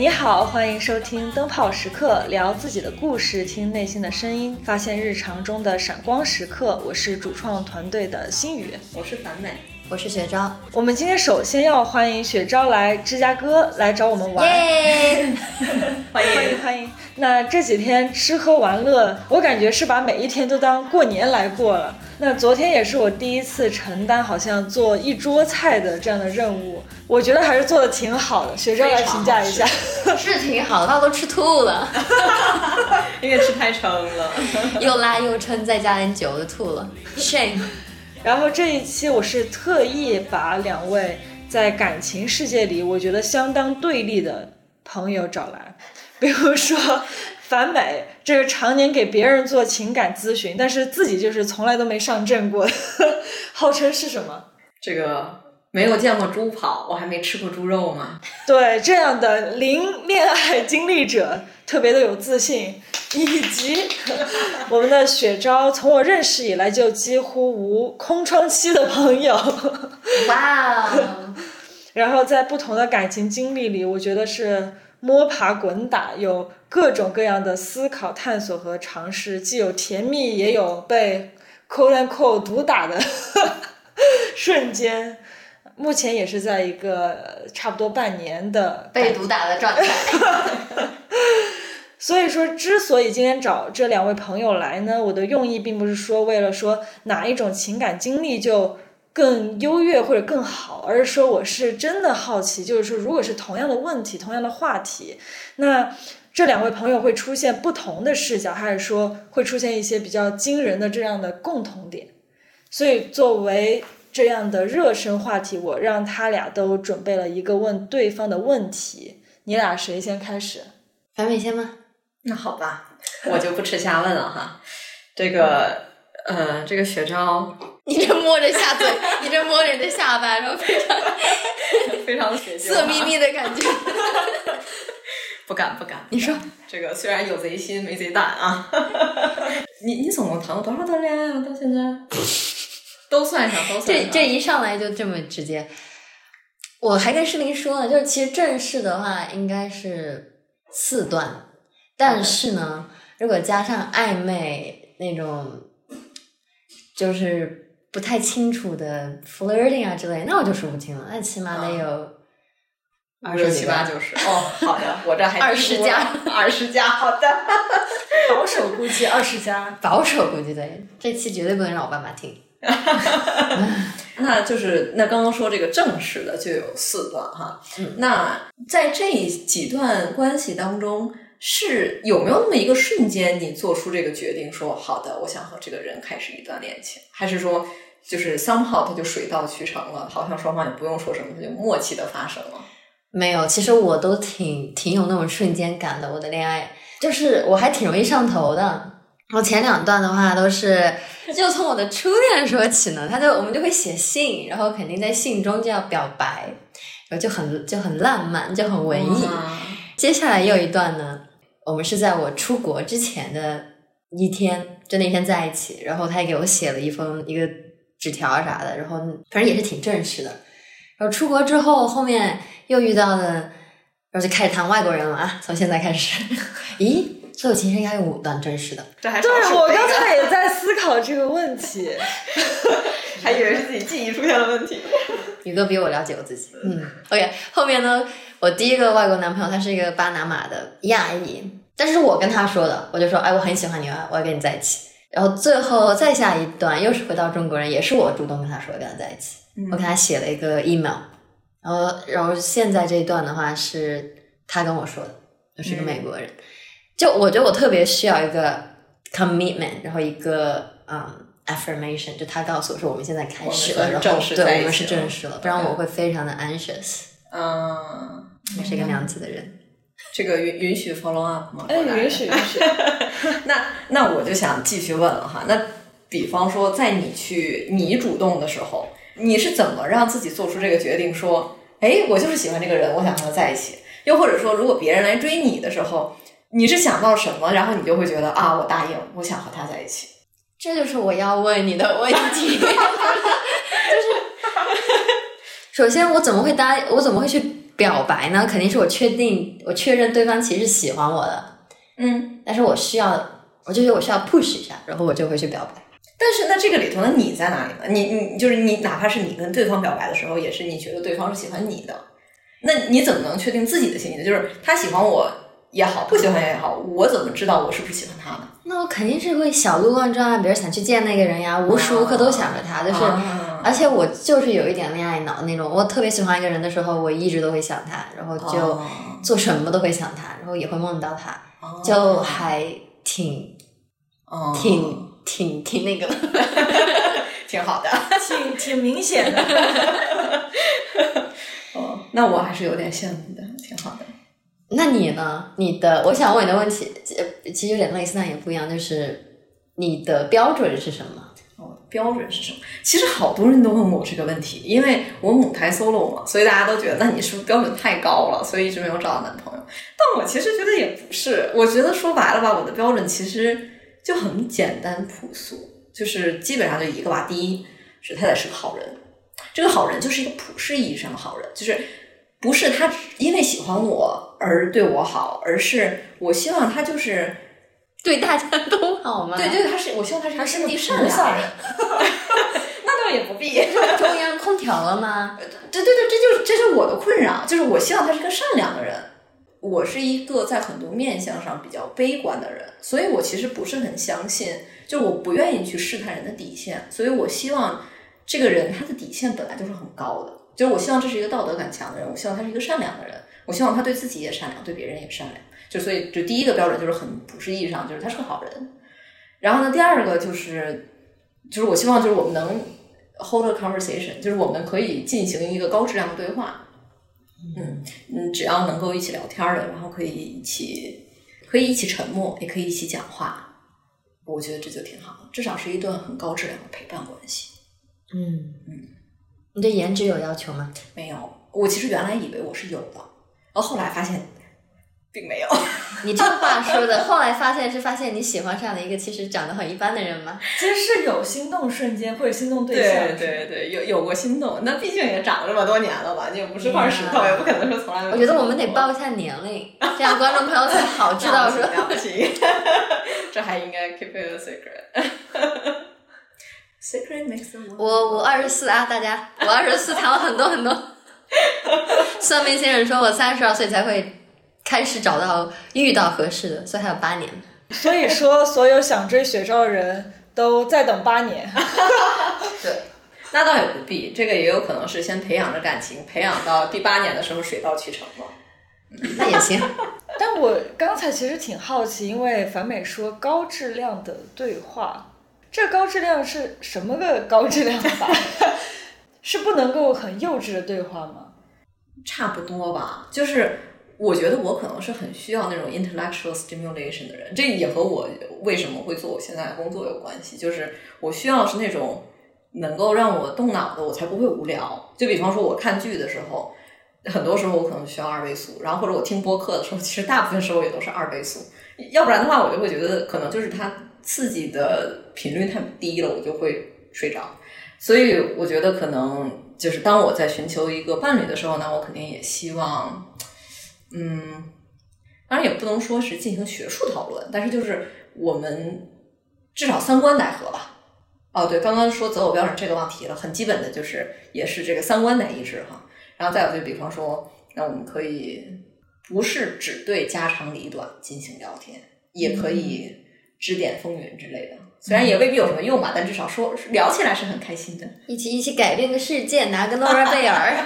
你好，欢迎收听灯泡时刻，聊自己的故事，听内心的声音，发现日常中的闪光时刻。我是主创团队的心雨，我是樊美，我是雪昭。我们今天首先要欢迎雪昭来芝加哥来找我们玩，欢迎欢迎欢迎。那这几天吃喝玩乐，我感觉是把每一天都当过年来过了。那昨天也是我第一次承担好像做一桌菜的这样的任务，我觉得还是做的挺好的。雪昭来评价一下，是挺好的，他都吃吐了，因为吃太撑了，又辣又撑，再加点酒就吐了，shame。然后这一期我是特意把两位在感情世界里我觉得相当对立的朋友找来，比如说。樊美，这个常年给别人做情感咨询，但是自己就是从来都没上阵过，号称是什么？这个没有见过猪跑，我还没吃过猪肉吗？对，这样的零恋爱经历者特别的有自信，以及我们的雪昭，从我认识以来就几乎无空窗期的朋友。哇！然后在不同的感情经历里，我觉得是。摸爬滚打，有各种各样的思考、探索和尝试，既有甜蜜，也有被 “quote and quote” 毒打的瞬间。目前也是在一个差不多半年的被毒打的状态。所以说，之所以今天找这两位朋友来呢，我的用意并不是说为了说哪一种情感经历就。更优越或者更好，而是说我是真的好奇，就是说，如果是同样的问题、同样的话题，那这两位朋友会出现不同的视角，还是说会出现一些比较惊人的这样的共同点？所以作为这样的热身话题，我让他俩都准备了一个问对方的问题，你俩谁先开始？樊美先吗？那好吧，我就不吃瞎问了哈。这个。呃，这个雪昭，你这摸着下嘴，你这摸着人的下巴，然后非常 非常色眯眯的感觉，不敢不敢。你说这个虽然有贼心没贼胆啊，你你总共谈了多少段恋爱啊？到现在都算上，都算上。这这一上来就这么直接，我还跟诗林说呢，就是其实正式的话应该是四段，但是呢，如果加上暧昧那种。就是不太清楚的 flirting 啊之类，那我就说不清了。那起码得有二十七八九十。哦，好的，我这还二十加，二十加，好的。保守估计二十加，保守估计对。这期绝对不能让我爸妈听。那就是那刚刚说这个正式的就有四段哈。那在这几段关系当中。是有没有那么一个瞬间，你做出这个决定，说好的，我想和这个人开始一段恋情，还是说就是 somehow 他就水到渠成了，好像双方也不用说什么，他就默契的发生了？没有，其实我都挺挺有那种瞬间感的。我的恋爱就是我还挺容易上头的。我前两段的话都是 就从我的初恋说起呢，他就我们就会写信，然后肯定在信中就要表白，然后就很就很浪漫，就很文艺。接下来又一段呢。我们是在我出国之前的一天，就那天在一起，然后他也给我写了一封一个纸条啥的，然后反正也是挺正式的。然后出国之后，后面又遇到了，然后就开始谈外国人了啊！从现在开始，咦，所有情深应该有五段真实的，这还对我刚才也在思考这个问题，还以为是自己记忆出现了问题。宇哥比我了解我自己，嗯，OK，后面呢，我第一个外国男朋友他是一个巴拿马的亚裔。但是我跟他说的，我就说，哎，我很喜欢你啊，我要跟你在一起。然后最后再下一段，又是回到中国人，也是我主动跟他说跟他在一起。我给他写了一个 email，然后然后现在这一段的话是他跟我说的，就是个美国人。就我觉得我特别需要一个 commitment，然后一个嗯 affirmation，就他告诉我说我们现在开始了，然后对，我们是正式了，不然我会非常的 anxious。嗯，我是一个那样子的人。这个允允许 follow up 吗？哎，允许 允许。那那我就想继续问了哈。那比方说，在你去你主动的时候，你是怎么让自己做出这个决定？说，哎，我就是喜欢这个人，我想和他在一起。又或者说，如果别人来追你的时候，你是想到什么，然后你就会觉得啊，我答应，我想和他在一起。这就是我要问你的问题。就是，首先我怎么会答？我怎么会去？表白呢，肯定是我确定我确认对方其实喜欢我的，嗯，但是我需要，我就觉得我需要 push 一下，然后我就会去表白。但是那这个里头的你在哪里呢？你你就是你，哪怕是你跟对方表白的时候，也是你觉得对方是喜欢你的，那你怎么能确定自己的心意呢？就是他喜欢我也好，不喜欢也好，我怎么知道我是不是喜欢他呢？那我肯定是会小鹿乱撞啊，比如想去见那个人呀，无时无刻都想着他，就是，啊而且我就是有一点恋爱脑那种，我特别喜欢一个人的时候，我一直都会想他，然后就哦做什么都会想他，然后也会梦到他，哦就还挺哦挺挺挺那个的。挺好的。挺挺明显的。哦，那我还是有点羡慕的，挺好的。那你呢？你的，我想问你的问题，其实有点类似，但也不一样，就是你的标准是什么？哦，标准是什么？其实好多人都问我这个问题，因为我母胎 solo 嘛，所以大家都觉得，那你是不是标准太高了，所以一直没有找到男朋友？但我其实觉得也不是，我觉得说白了吧，我的标准其实就很简单朴素，就是基本上就一个吧。第一是他得是个好人，这个好人就是一个普世意义上的好人，就是不是他因为喜欢我而对我好，而是我希望他就是对大家都好吗？对对，他是我希望他是一个心地善良。那倒也不必。中央空调了吗？对对对，这就是这就是我的困扰，就是我希望他是个善良的人。我是一个在很多面相上比较悲观的人，所以我其实不是很相信，就我不愿意去试探人的底线，所以我希望这个人他的底线本来就是很高的，就是我希望这是一个道德感强的人，我希望他是一个善良的人，我希望他对自己也善良，对别人也善良。就所以，就第一个标准就是很普世意义上，就是他是个好人。然后呢，第二个就是，就是我希望就是我们能 hold a conversation，就是我们可以进行一个高质量的对话。嗯嗯，只要能够一起聊天的，然后可以一起可以一起沉默，也可以一起讲话，我觉得这就挺好的，至少是一段很高质量的陪伴关系。嗯嗯，你对颜值有要求吗？没有，我其实原来以为我是有的，然后后来发现并没有。你这话说的，后来发现是发现你喜欢上了一个其实长得很一般的人吗？其实是有心动瞬间或者心动对象，对对，有有过心动，那毕竟也长了这么多年了吧，你也不是块石头，也不可能说从来没有。我觉得我们得报一下年龄，这样观众朋友才好知道说。了不起，这还应该 keep it a secret。Secret makes the world。我我二十四啊，大家，我二十四谈了很多很多。算命先生说我三十二岁才会开始找到遇到合适的，所以还有八年。所以说，所有想追雪照的人都再等八年。对，那倒也不必，这个也有可能是先培养着感情，培养到第八年的时候水到渠成嘛。那也行。但我刚才其实挺好奇，因为樊美说高质量的对话，这高质量是什么个高质量法？是不能够很幼稚的对话吗？差不多吧，就是我觉得我可能是很需要那种 intellectual stimulation 的人，这也和我为什么会做我现在的工作有关系。就是我需要是那种能够让我动脑的，我才不会无聊。就比方说我看剧的时候，很多时候我可能需要二倍速，然后或者我听播客的时候，其实大部分时候也都是二倍速，要不然的话，我就会觉得可能就是它刺激的频率太低了，我就会睡着。所以我觉得可能就是当我在寻求一个伴侣的时候呢，我肯定也希望，嗯，当然也不能说是进行学术讨论，但是就是我们至少三观得合吧。哦，对，刚刚说择偶标准这个忘提了，很基本的就是也是这个三观得一致哈。然后再有就比方说，那我们可以不是只对家长里短进行聊天，也可以指点风云之类的。虽然也未必有什么用吧，但至少说聊起来是很开心的。一起一起改变个世界，拿个诺贝尔。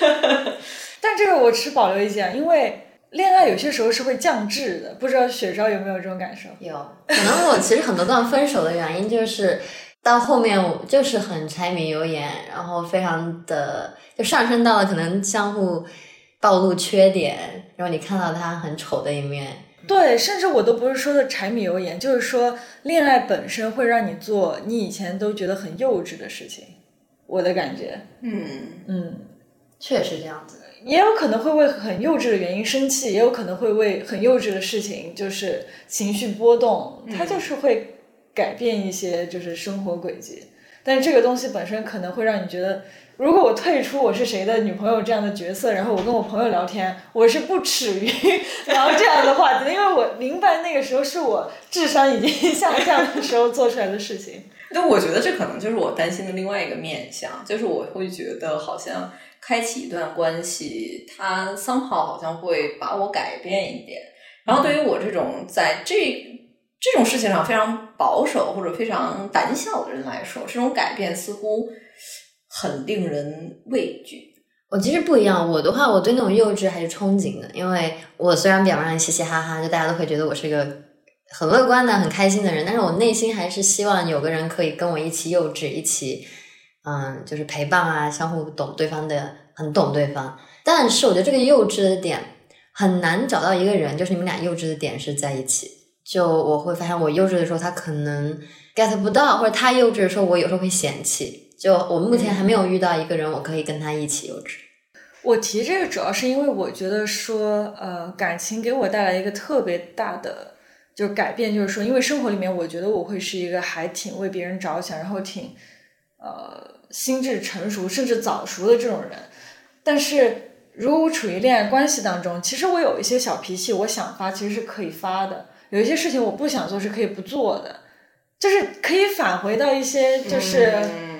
但这个我持保留意见，因为恋爱有些时候是会降智的，不知道雪昭有没有这种感受？有，可能我其实很多段分手的原因就是到后面我就是很柴米油盐，然后非常的就上升到了可能相互暴露缺点，然后你看到他很丑的一面。对，甚至我都不是说的柴米油盐，就是说恋爱本身会让你做你以前都觉得很幼稚的事情。我的感觉，嗯，嗯，确实这样子。也有可能会为很幼稚的原因生气，也有可能会为很幼稚的事情就是情绪波动，它就是会改变一些就是生活轨迹。但是这个东西本身可能会让你觉得，如果我退出我是谁的女朋友这样的角色，然后我跟我朋友聊天，我是不耻于聊这样的话题，因为我明白那个时候是我智商已经下降的时候做出来的事情。那我觉得这可能就是我担心的另外一个面向，就是我会觉得好像开启一段关系，它 somehow 好像会把我改变一点。然后对于我这种在这这种事情上非常保守或者非常胆小的人来说，这种改变似乎很令人畏惧。我其实不一样，我的话，我对那种幼稚还是憧憬的，因为我虽然表面上嘻嘻哈哈，就大家都会觉得我是一个很乐观的、很开心的人，但是我内心还是希望有个人可以跟我一起幼稚，一起，嗯，就是陪伴啊，相互懂对方的，很懂对方。但是我觉得这个幼稚的点很难找到一个人，就是你们俩幼稚的点是在一起。就我会发现，我幼稚的时候，他可能 get 不到，或者他幼稚的时候，我有时候会嫌弃。就我目前还没有遇到一个人，我可以跟他一起幼稚。我提这个主要是因为我觉得说，呃，感情给我带来一个特别大的就是改变，就是说，因为生活里面，我觉得我会是一个还挺为别人着想，然后挺呃心智成熟甚至早熟的这种人。但是如果我处于恋爱关系当中，其实我有一些小脾气，我想发其实是可以发的；有一些事情我不想做是可以不做的，就是可以返回到一些就是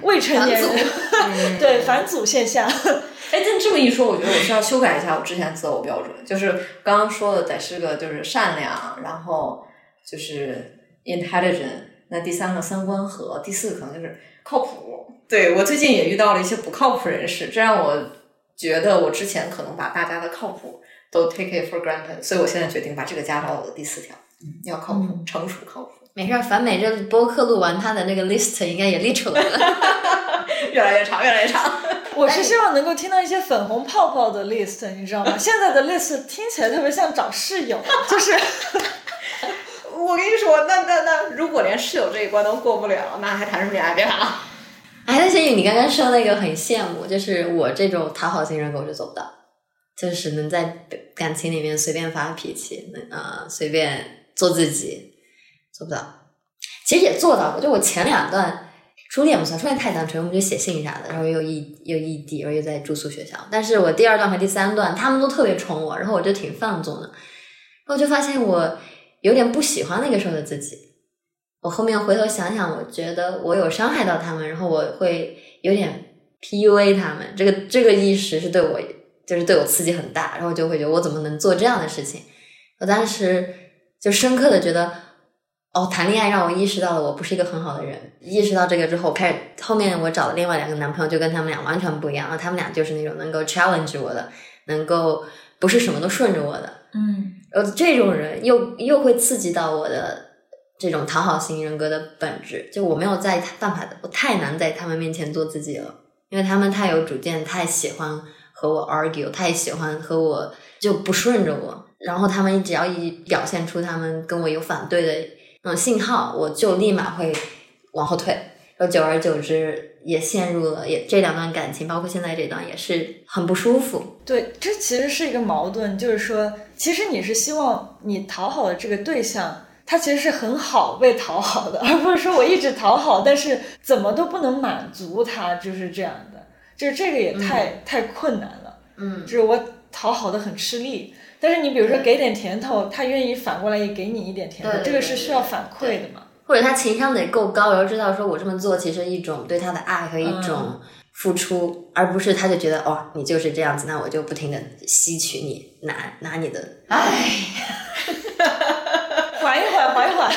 未成年人、对返祖现象。哎，但这么一说，我觉得我需要修改一下我之前择偶标准，就是刚刚说的得是个就是善良，然后就是 intelligent，那第三个三观合，第四个可能就是靠谱。对我最近也遇到了一些不靠谱人士，这让我觉得我之前可能把大家的靠谱都 take it for granted，所以我现在决定把这个加到我的第四条，嗯，要靠谱，成熟靠谱。没事儿，樊美这播客录完，他的那个 list 应该也列出来了，越来越长，越来越长。我是希望能够听到一些粉红泡泡的 list，你知道吗？现在的 list 听起来特别像找室友，就是 我跟你说，那那那，如果连室友这一关都过不了，那还谈什么恋爱？别谈了。哎，那些你刚刚说那个很羡慕，就是我这种讨好型人格我就做不到，就是能在感情里面随便发脾气，能呃，随便做自己，做不到。其实也做到过，就我前两段初恋不算，初恋太单纯，我们就写信啥的，然后又异又异地，然后又在住宿学校。但是我第二段和第三段，他们都特别宠我，然后我就挺放纵的，然后就发现我有点不喜欢那个时候的自己。我后面回头想想，我觉得我有伤害到他们，然后我会有点 PUA 他们。这个这个意识是对我，就是对我刺激很大，然后就会觉得我怎么能做这样的事情？我当时就深刻的觉得，哦，谈恋爱让我意识到了我不是一个很好的人。意识到这个之后，开始后面我找的另外两个男朋友就跟他们俩完全不一样，然后他们俩就是那种能够 challenge 我的，能够不是什么都顺着我的。嗯，然后这种人又又会刺激到我的。这种讨好型人格的本质，就我没有在办法的，我太难在他们面前做自己了，因为他们太有主见，太喜欢和我 argue，太喜欢和我就不顺着我，然后他们只要一表现出他们跟我有反对的那种信号，我就立马会往后退，然后久而久之也陷入了也这两段感情，包括现在这段也是很不舒服。对，这其实是一个矛盾，就是说，其实你是希望你讨好的这个对象。他其实是很好被讨好的，而不是说我一直讨好，但是怎么都不能满足他，就是这样的。就是这个也太太困难了。嗯，就是我讨好的很吃力，但是你比如说给点甜头，他愿意反过来也给你一点甜头，这个是需要反馈的嘛？或者他情商得够高，然后知道说我这么做其实一种对他的爱和一种付出，而不是他就觉得哦你就是这样子，那我就不停的吸取你，拿拿你的，唉。缓一缓，缓一缓。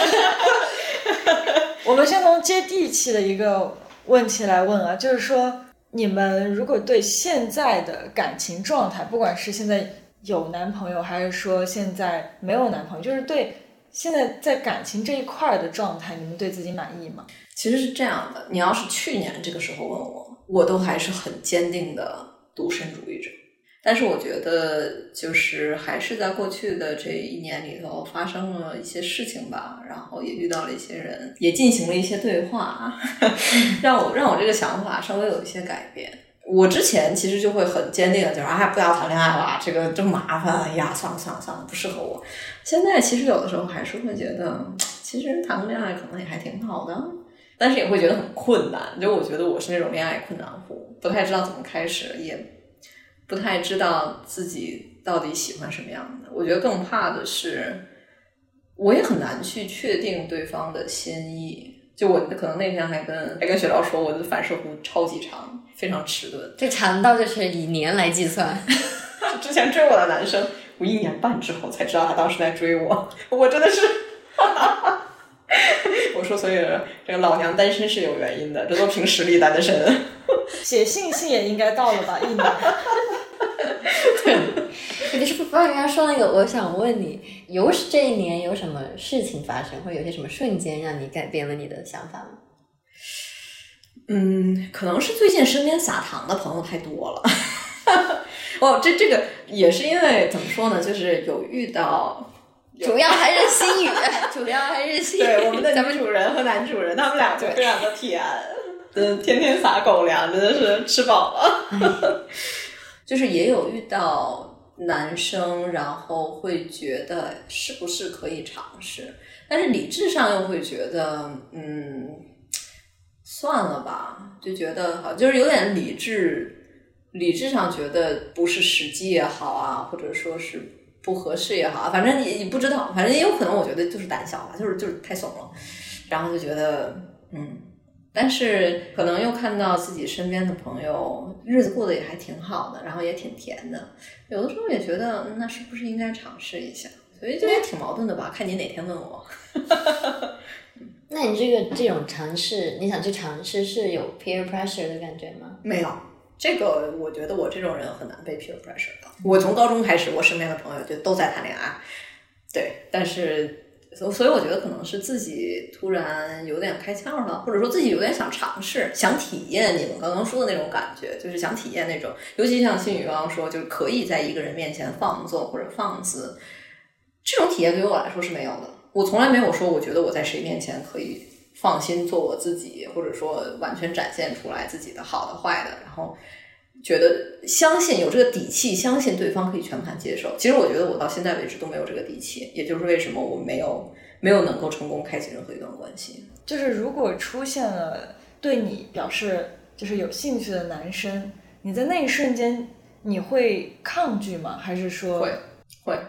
我们先从接地气的一个问题来问啊，就是说，你们如果对现在的感情状态，不管是现在有男朋友，还是说现在没有男朋友，就是对现在在感情这一块的状态，你们对自己满意吗？其实是这样的，你要是去年这个时候问我，我都还是很坚定的独身主义者。但是我觉得，就是还是在过去的这一年里头发生了一些事情吧，然后也遇到了一些人，也进行了一些对话，让我让我这个想法稍微有一些改变。我之前其实就会很坚定的，就是啊，不要谈恋爱了，这个这么麻烦，哎呀，算了算了算了，不适合我。现在其实有的时候还是会觉得，其实谈个恋爱可能也还挺好的。但是也会觉得很困难。就我觉得我是那种恋爱困难户，不太知道怎么开始，也不太知道自己到底喜欢什么样的。我觉得更怕的是，我也很难去确定对方的心意。就我可能那天还跟还跟雪昭说，我的反射弧超级长，非常迟钝。这长到就是以年来计算。之前追我的男生，我一年半之后才知道他当时在追我，我真的是。我说，所以这个老娘单身是有原因的，这都凭实力单身。写信信也应该到了吧？一年。你是不是刚刚说那个？我想问你，有这一年有什么事情发生，或者有些什么瞬间让你改变了你的想法吗？嗯，可能是最近身边撒糖的朋友太多了。哦，这这个也是因为怎么说呢？就是有遇到，主要还是心语，主要还是心语。对，我们的女主人和男主人，他们俩就非常的甜，嗯，天天撒狗粮，真的是吃饱了。就是也有遇到。男生，然后会觉得是不是可以尝试，但是理智上又会觉得，嗯，算了吧，就觉得好，就是有点理智，理智上觉得不是时机也好啊，或者说是不合适也好，反正你你不知道，反正也有可能，我觉得就是胆小吧，就是就是太怂了，然后就觉得，嗯。但是可能又看到自己身边的朋友日子过得也还挺好的，然后也挺甜的，有的时候也觉得那是不是应该尝试一下？所以就也挺矛盾的吧。看你哪天问我。那你这个这种尝试，你想去尝试是有 peer pressure 的感觉吗？没有，这个我觉得我这种人很难被 peer pressure 的。我从高中开始，我身边的朋友就都在谈恋爱，对，但是。所所以我觉得可能是自己突然有点开窍了，或者说自己有点想尝试、想体验你们刚刚说的那种感觉，就是想体验那种，尤其像心宇刚刚说，就是可以在一个人面前放纵或者放肆，这种体验对于我来说是没有的。我从来没有说我觉得我在谁面前可以放心做我自己，或者说完全展现出来自己的好的坏的，然后。觉得相信有这个底气，相信对方可以全盘接受。其实我觉得我到现在为止都没有这个底气，也就是为什么我没有没有能够成功开启任何一段关系。就是如果出现了对你表示就是有兴趣的男生，你在那一瞬间你会抗拒吗？还是说会会？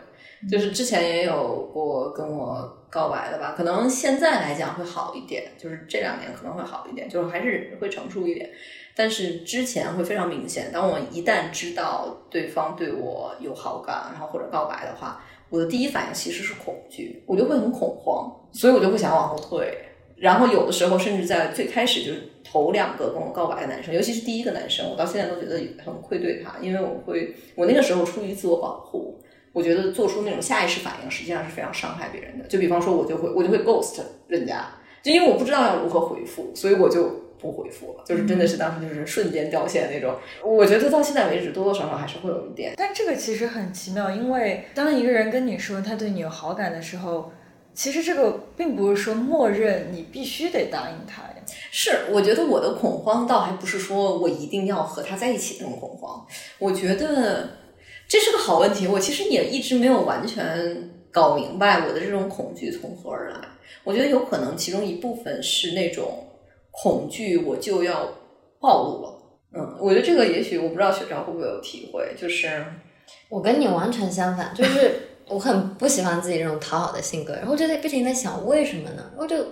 就是之前也有过跟我告白的吧，可能现在来讲会好一点，就是这两年可能会好一点，就是还是会成熟一点。但是之前会非常明显，当我一旦知道对方对我有好感，然后或者告白的话，我的第一反应其实是恐惧，我就会很恐慌，所以我就会想往后退。然后有的时候甚至在最开始就是头两个跟我告白的男生，尤其是第一个男生，我到现在都觉得很愧对他，因为我会，我那个时候出于自我保护，我觉得做出那种下意识反应实际上是非常伤害别人的。就比方说，我就会我就会 ghost 人家，就因为我不知道要如何回复，所以我就。不回复了，就是真的是当时就是瞬间掉线那种。我觉得到现在为止，多多少少还是会有一点。但这个其实很奇妙，因为当一个人跟你说他对你有好感的时候，其实这个并不是说默认你必须得答应他呀。是，我觉得我的恐慌倒还不是说我一定要和他在一起那种恐慌。我觉得这是个好问题，我其实也一直没有完全搞明白我的这种恐惧从何而来。我觉得有可能其中一部分是那种。恐惧，我就要暴露了。嗯，我觉得这个也许我不知道学长会不会有体会，就是我跟你完全相反，就是我很不喜欢自己这种讨好的性格，然后就在不停的想为什么呢？我就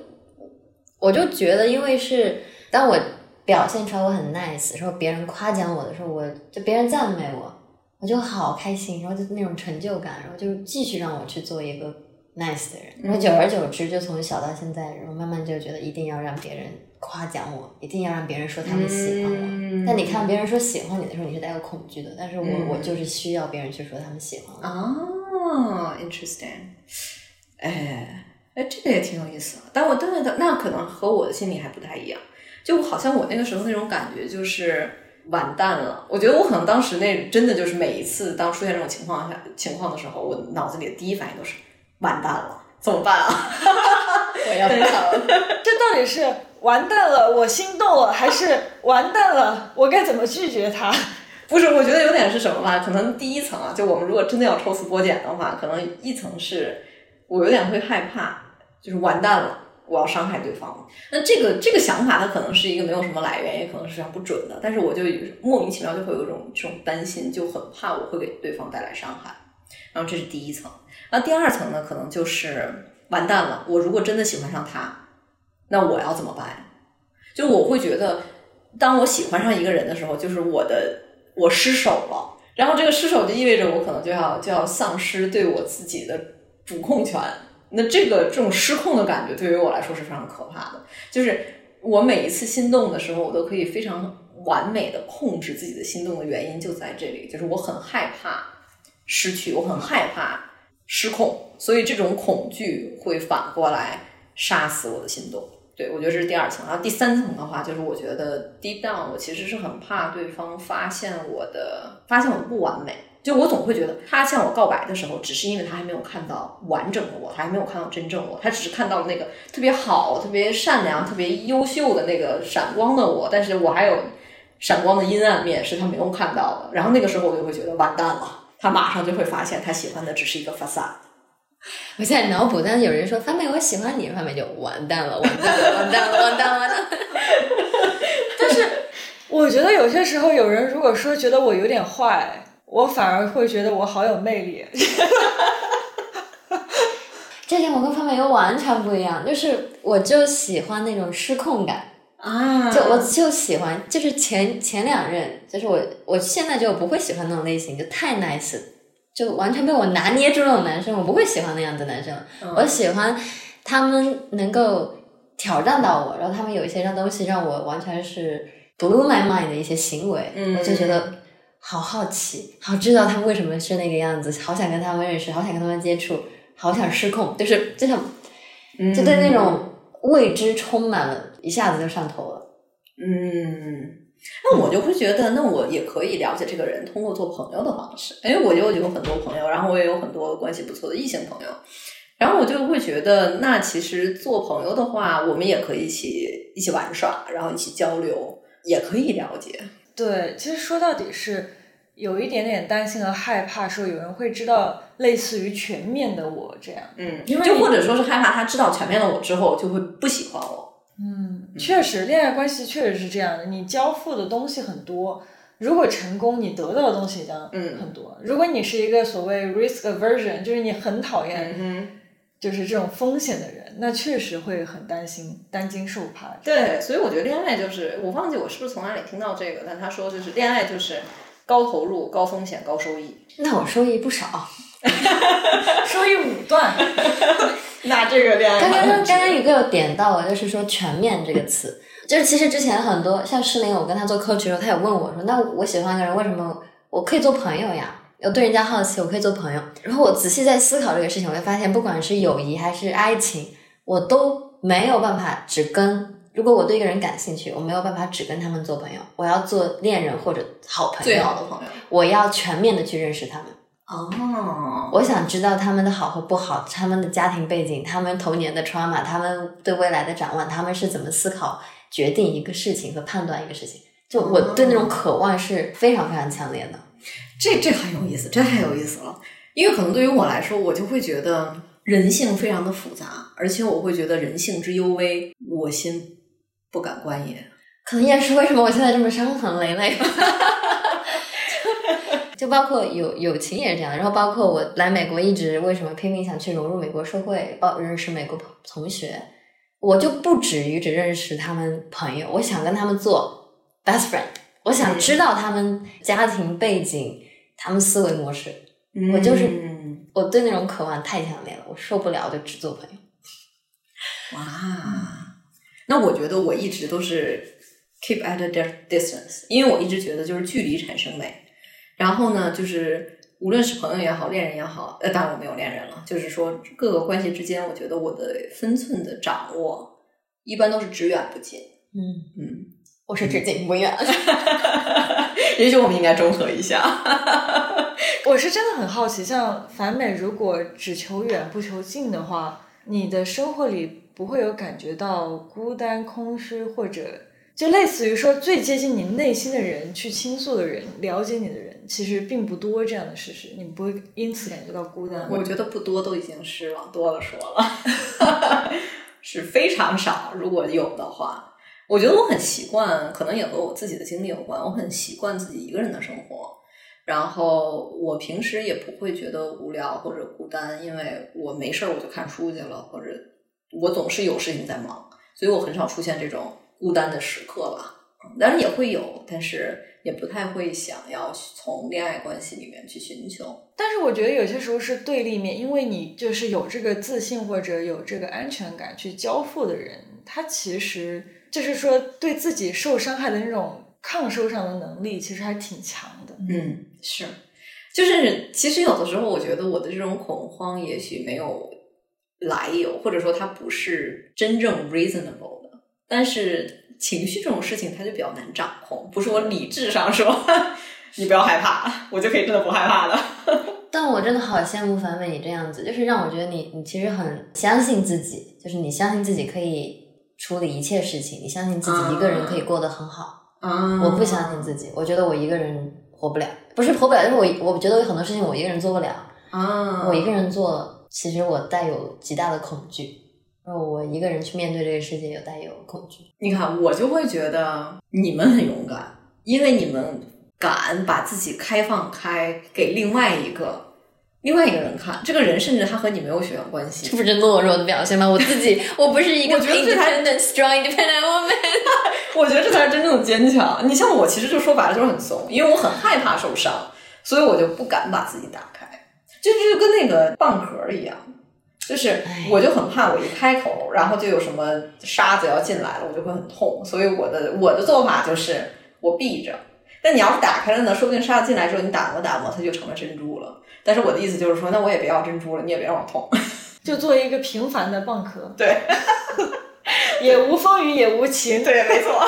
我就觉得，因为是当我表现出来我很 nice，说别人夸奖我的时候，我就别人赞美我，我就好开心，然后就那种成就感，然后就继续让我去做一个 nice 的人，然后久而久之，就从小到现在，然后慢慢就觉得一定要让别人。夸奖我，一定要让别人说他们喜欢我。但你看别人说喜欢你的时候，你是带有恐惧的。但是我我就是需要别人去说他们喜欢我。哦，interesting。哎哎，这个也挺有意思。但我但是那可能和我的心理还不太一样。就好像我那个时候那种感觉就是完蛋了。我觉得我可能当时那真的就是每一次当出现这种情况下情况的时候，我脑子里的第一反应都是完蛋了，怎么办啊？我要奔跑了。这到底是？完蛋了，我心动了，还是完蛋了？我该怎么拒绝他？不是，我觉得有点是什么吧？可能第一层啊，就我们如果真的要抽丝剥茧的话，可能一层是我有点会害怕，就是完蛋了，我要伤害对方。那这个这个想法，它可能是一个没有什么来源，也可能是非常不准的。但是我就莫名其妙就会有一种这种担心，就很怕我会给对方带来伤害。然后这是第一层。那第二层呢，可能就是完蛋了。我如果真的喜欢上他，那我要怎么办？就我会觉得，当我喜欢上一个人的时候，就是我的我失手了。然后这个失手就意味着我可能就要就要丧失对我自己的主控权。那这个这种失控的感觉对于我来说是非常可怕的。就是我每一次心动的时候，我都可以非常完美的控制自己的心动的原因就在这里，就是我很害怕失去，我很害怕失控，所以这种恐惧会反过来杀死我的心动。对，我觉得这是第二层。然后第三层的话，就是我觉得 deep down，我其实是很怕对方发现我的，发现我不完美。就我总会觉得，他向我告白的时候，只是因为他还没有看到完整的我，他还没有看到真正我，他只是看到了那个特别好、特别善良、特别优秀的那个闪光的我，但是我还有闪光的阴暗面是他没有看到的。然后那个时候我就会觉得完蛋了，他马上就会发现他喜欢的只是一个发萨。我现在脑补，但是有人说范美我喜欢你，范美就完蛋了，完蛋了，完蛋了，完蛋了，完蛋了。但是我觉得有些时候，有人如果说觉得我有点坏，我反而会觉得我好有魅力。这点我跟范美又完全不一样，就是我就喜欢那种失控感啊就我就喜欢，就是前前两任，就是我我现在就不会喜欢那种类型，就太 nice。就完全被我拿捏住那种男生，我不会喜欢那样的男生。我喜欢他们能够挑战到我，然后他们有一些让东西让我完全是 blew my mind 的一些行为，我就觉得好好奇，好知道他们为什么是那个样子，好想跟他们认识，好想跟他们接触，好想失控，就是就像就对那种未知充满了，一下子就上头了。嗯。那我就会觉得，那我也可以了解这个人，通过做朋友的方式。因为我就有很多朋友，然后我也有很多关系不错的异性朋友，然后我就会觉得，那其实做朋友的话，我们也可以一起一起玩耍，然后一起交流，也可以了解。对，其实说到底是有一点点担心和害怕，说有人会知道类似于全面的我这样。嗯，就或者说是害怕他知道全面的我之后，就会不喜欢我。嗯，确实，恋爱关系确实是这样的。你交付的东西很多，如果成功，你得到的东西将很多。如果你是一个所谓 risk aversion，就是你很讨厌，就是这种风险的人，那确实会很担心、担惊受怕。对，所以我觉得恋爱就是，我忘记我是不是从哪里听到这个，但他说就是恋爱就是高投入、高风险、高收益。那我收益不少，收益五段。那这个恋爱，刚刚刚刚宇哥有点到了，就是说“全面”这个词，就是其实之前很多像诗林，我跟他做 coach 的时候，他也问我说：“那我喜欢一个人，为什么我可以做朋友呀？我对人家好奇，我可以做朋友。”然后我仔细在思考这个事情，我会发现，不管是友谊还是爱情，我都没有办法只跟。如果我对一个人感兴趣，我没有办法只跟他们做朋友，我要做恋人或者好朋友，最好的朋友，我要全面的去认识他们。哦，我想知道他们的好和不好，他们的家庭背景，他们童年的 trauma，他们对未来的展望，他们是怎么思考、决定一个事情和判断一个事情。就我对那种渴望是非常非常强烈的。这这很有意思，这太有意思了。因为可能对于我来说，我就会觉得人性非常的复杂，而且我会觉得人性之幽微，我心不敢观也。可能也是为什么我现在这么伤痕累累。就包括友友情也是这样，然后包括我来美国一直为什么拼命想去融入美国社会，包认识美国同学，我就不止于只认识他们朋友，我想跟他们做 best friend，我想知道他们家庭背景，他们思维模式，我就是我对那种渴望太强烈了，我受不了就只做朋友。哇，那我觉得我一直都是 keep at a distance，因为我一直觉得就是距离产生美。然后呢，就是无论是朋友也好，恋人也好，呃，当然我没有恋人了。就是说，各个关系之间，我觉得我的分寸的掌握，一般都是只远不近。嗯嗯，我是只近不远。也许我们应该中和一下。我是真的很好奇，像樊美，如果只求远不求近的话，你的生活里不会有感觉到孤单、空虚或者？就类似于说，最接近你内心的人，去倾诉的人，了解你的人，其实并不多。这样的事实，你不会因此感觉到孤单。我觉得不多都已经是往多了说了。是非常少。如果有的话，我觉得我很习惯，可能也和我自己的经历有关。我很习惯自己一个人的生活，然后我平时也不会觉得无聊或者孤单，因为我没事儿我就看书去了，或者我总是有事情在忙，所以我很少出现这种孤单的时刻吧。当然也会有，但是也不太会想要从恋爱关系里面去寻求。但是我觉得有些时候是对立面，因为你就是有这个自信或者有这个安全感去交付的人，他其实就是说对自己受伤害的那种抗受伤的能力，其实还挺强的。嗯，是，就是其实有的时候，我觉得我的这种恐慌也许没有来由，或者说它不是真正 reasonable 的，但是。情绪这种事情，它就比较难掌控。不是我理智上说，你不要害怕，我就可以真的不害怕了。但我真的好羡慕樊美你这样子，就是让我觉得你，你其实很相信自己，就是你相信自己可以处理一切事情，你相信自己一个人可以过得很好。啊，我不相信自己，我觉得我一个人活不了，不是活不了，就是我，我觉得有很多事情我一个人做不了。啊，我一个人做，其实我带有极大的恐惧。我一个人去面对这个世界，有带有恐惧。你看，我就会觉得你们很勇敢，因为你们敢把自己开放开给另外一个另外一个人看。这个人甚至他和你没有血缘关系，这不是懦弱的表现吗？我自己，我不是一个 independent strong independent woman。我觉得这才是真正的坚强。你像我，其实就说白了就是很怂，因为我很害怕受伤，所以我就不敢把自己打开，就就跟那个蚌壳一样。就是，我就很怕我一开口，然后就有什么沙子要进来了，我就会很痛。所以我的我的做法就是我闭着。但你要是打开了呢，说不定沙子进来之后，你打磨打磨，它就成了珍珠了。但是我的意思就是说，那我也别要珍珠了，你也别让我痛，就做一个平凡的蚌壳。对，也无风雨也无晴。对，没错。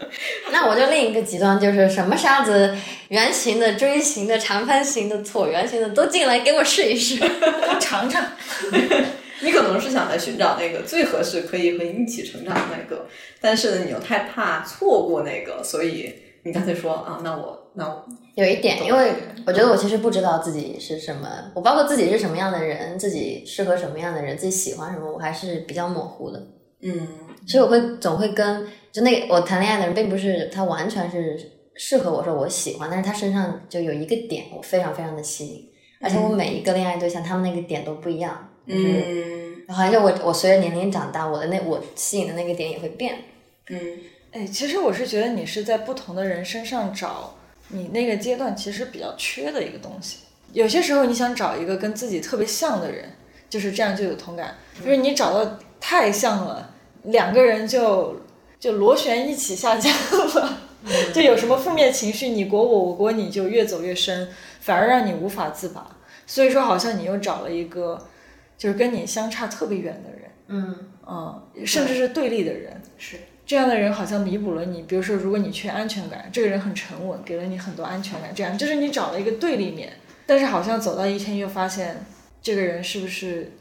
那我就另一个极端，就是什么沙子，圆形的、锥形的、长方形的、椭圆形的都进来给我试一试，尝尝。你可能是想来寻找那个最合适、可以和你一起成长的那个，但是呢，你又太怕错过那个，所以你干脆说啊，那我那我有一点，因为我觉得我其实不知道自己是什么，我包括自己是什么样的人，自己适合什么样的人，自己喜欢什么，我还是比较模糊的。嗯，所以我会总会跟。就那我谈恋爱的人，并不是他完全是适合我说我喜欢，但是他身上就有一个点我非常非常的吸引，而且我每一个恋爱对象他们那个点都不一样，嗯，好像就我我随着年龄长大，我的那我吸引的那个点也会变，嗯，哎，其实我是觉得你是在不同的人身上找你那个阶段其实比较缺的一个东西，有些时候你想找一个跟自己特别像的人，就是这样就有同感，就是你找到太像了，两个人就。就螺旋一起下降了，就有什么负面情绪，你裹我，我裹你，就越走越深，反而让你无法自拔。所以说，好像你又找了一个，就是跟你相差特别远的人，嗯嗯，甚至是对立的人，是这样的人好像弥补了你。比如说，如果你缺安全感，这个人很沉稳，给了你很多安全感，这样就是你找了一个对立面。但是好像走到一天，又发现这个人是不是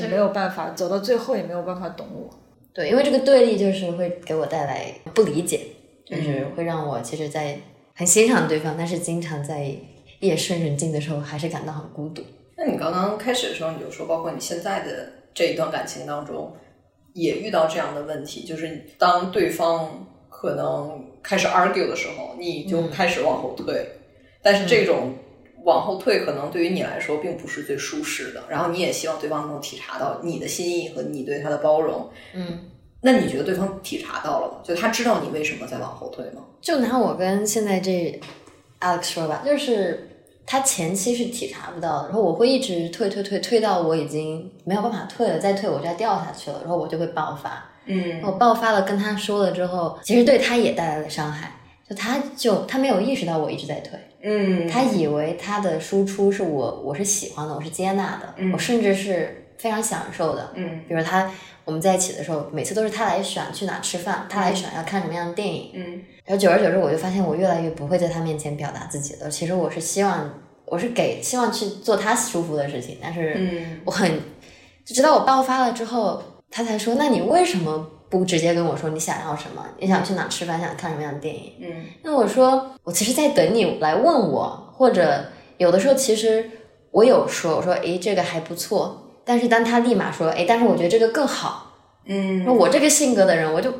也没有办法走到最后，也没有办法懂我。对，因为这个对立就是会给我带来不理解，就是会让我其实，在很欣赏对方，但是经常在夜深人静的时候，还是感到很孤独。那你刚刚开始的时候，你就说，包括你现在的这一段感情当中，也遇到这样的问题，就是当对方可能开始 argue 的时候，你就开始往后退，但是这种。往后退，可能对于你来说并不是最舒适的。然后你也希望对方能够体察到你的心意和你对他的包容。嗯，那你觉得对方体察到了吗？就他知道你为什么在往后退吗？就拿我跟现在这 Alex 说吧，就是他前期是体察不到的，然后我会一直退退退，退到我已经没有办法退了，再退我就要掉下去了，然后我就会爆发。嗯，我爆发了，跟他说了之后，其实对他也带来了伤害。就他就他没有意识到我一直在退。嗯，他以为他的输出是我，我是喜欢的，我是接纳的，我甚至是非常享受的。嗯，比如他我们在一起的时候，每次都是他来选去哪吃饭，他来选要看什么样的电影。嗯，然后久而久之，我就发现我越来越不会在他面前表达自己了。其实我是希望，我是给希望去做他舒服的事情，但是我很，就直到我爆发了之后，他才说：“那你为什么？”不直接跟我说你想要什么，你想去哪吃饭，想看什么样的电影？嗯，那我说我其实在等你来问我，或者有的时候其实我有说，我说诶这个还不错，但是当他立马说，诶，但是我觉得这个更好，嗯那我这个性格的人，我就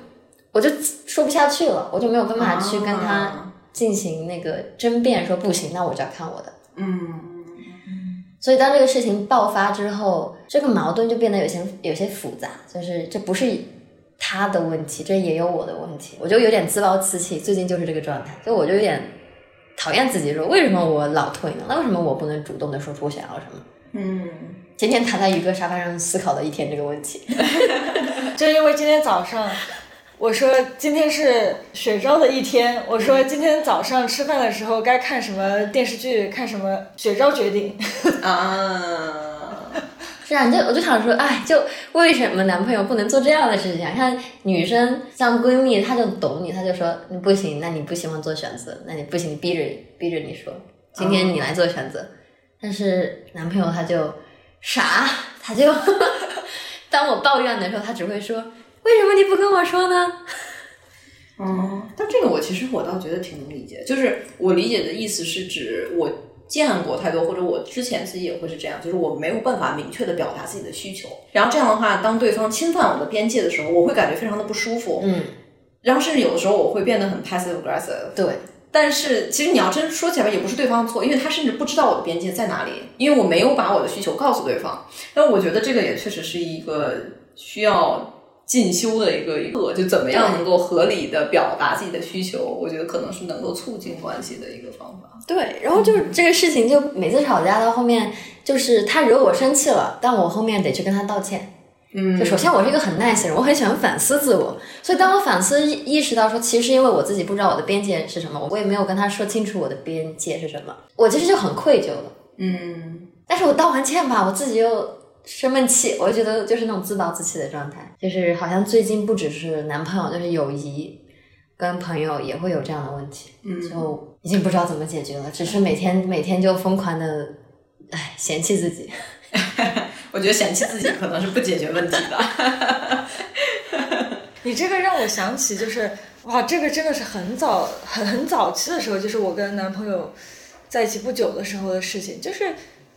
我就说不下去了，我就没有办法去跟他啊进行那个争辩，说不行，那我就要看我的。嗯所以当这个事情爆发之后，这个矛盾就变得有些有些复杂，就是这不是他的问题，这也有我的问题，我就有点自暴自弃。最近就是这个状态，所以我就有点讨厌自己说，为什么我老退呢？那为什么我不能主动的说出我想要什么？嗯今天躺在一个沙发上思考了一天这个问题。就因为今天早上，我说今天是雪昭的一天，我说今天早上吃饭的时候该看什么电视剧，看什么，雪昭决定。啊，是啊，就我就想说，哎，就为什么男朋友不能做这样的事情啊？看女生像闺蜜，她就懂你，她就说你不行，那你不喜欢做选择，那你不行，逼着逼着你说，今天你来做选择。但是男朋友他就傻，他就 当我抱怨的时候，他只会说为什么你不跟我说呢？嗯，但这个我其实我倒觉得挺能理解，就是我理解的意思是指我见过太多，或者我之前自己也会是这样，就是我没有办法明确的表达自己的需求，然后这样的话，当对方侵犯我的边界的时候，我会感觉非常的不舒服，嗯，然后甚至有的时候我会变得很 passive aggressive。对，但是其实你要真说起来，也不是对方的错，因为他甚至不知道我的边界在哪里，因为我没有把我的需求告诉对方。但我觉得这个也确实是一个需要进修的一个一个，就怎么样能够合理的表达自己的需求，我觉得可能是能够促进关系的一个方法。对，然后就是这个事情，就每次吵架到后面，就是他惹我生气了，但我后面得去跟他道歉。嗯就首先我是一个很 nice 的人，我很喜欢反思自我，所以当我反思意意识到说，其实因为我自己不知道我的边界是什么，我也没有跟他说清楚我的边界是什么，我其实就很愧疚了。嗯但是我道完歉吧，我自己又生闷气，我就觉得就是那种自暴自弃的状态，就是好像最近不只是男朋友，就是友谊跟朋友也会有这样的问题，嗯就已经不知道怎么解决了，只是每天每天就疯狂的，唉，嫌弃自己。我觉得嫌弃自己可能是不解决问题的。你这个让我想起，就是哇，这个真的是很早很很早期的时候，就是我跟男朋友在一起不久的时候的事情，就是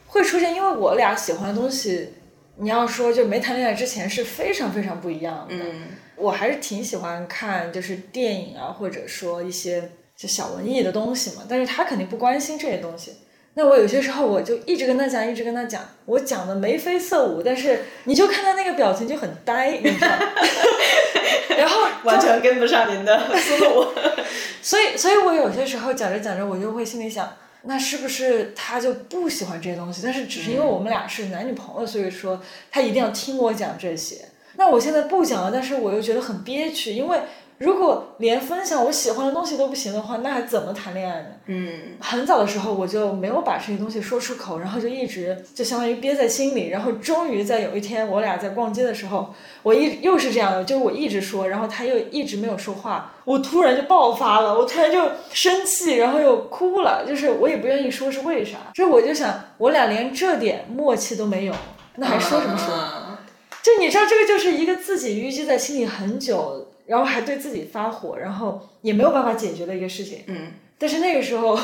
会出现，因为我俩喜欢的东西，你要说就没谈恋爱之前是非常非常不一样的。嗯我还是挺喜欢看就是电影啊，或者说一些就小文艺的东西嘛，但是他肯定不关心这些东西。那我有些时候我就一直跟他讲，一直跟他讲，我讲的眉飞色舞，但是你就看他那个表情就很呆，你知道吗？然后完全跟不上您的思路。所以，所以我有些时候讲着讲着，我就会心里想，那是不是他就不喜欢这些东西？但是只是因为我们俩是男女朋友，所以说他一定要听我讲这些。那我现在不讲了，但是我又觉得很憋屈，因为如果连分享我喜欢的东西都不行的话，那还怎么谈恋爱呢？嗯很早的时候我就没有把这些东西说出口，然后就一直就相当于憋在心里，然后终于在有一天我俩在逛街的时候，我一又是这样的，就是我一直说，然后他又一直没有说话，我突然就爆发了，我突然就生气，然后又哭了，就是我也不愿意说是为啥，这我就想我俩连这点默契都没有，那还说什么说？啊就你知道，这个就是一个自己淤积在心里很久，然后还对自己发火，然后也没有办法解决的一个事情。嗯但是那个时候，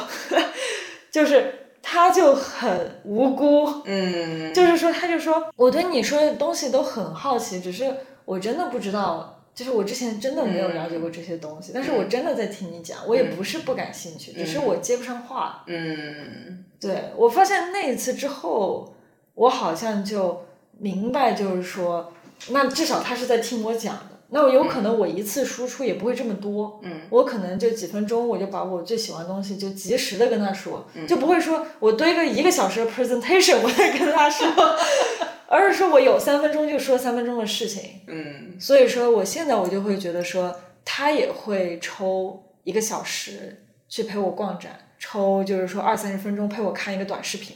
就是他就很无辜，嗯就是说，他就说我对你说的东西都很好奇，只是我真的不知道，就是我之前真的没有了解过这些东西，但是我真的在听你讲，我也不是不感兴趣，只是我接不上话。嗯对我发现那一次之后，我好像就明白，就是说，那至少他是在听我讲的。那我有可能我一次输出也不会这么多，嗯，我可能就几分钟我就把我最喜欢的东西就及时的跟他说，就不会说我堆个一个小时的 presentation 我再跟他说，而是说我有三分钟就说三分钟的事情。嗯所以说我现在我就会觉得说，他也会抽一个小时去陪我逛展，抽就是说二三十分钟陪我看一个短视频。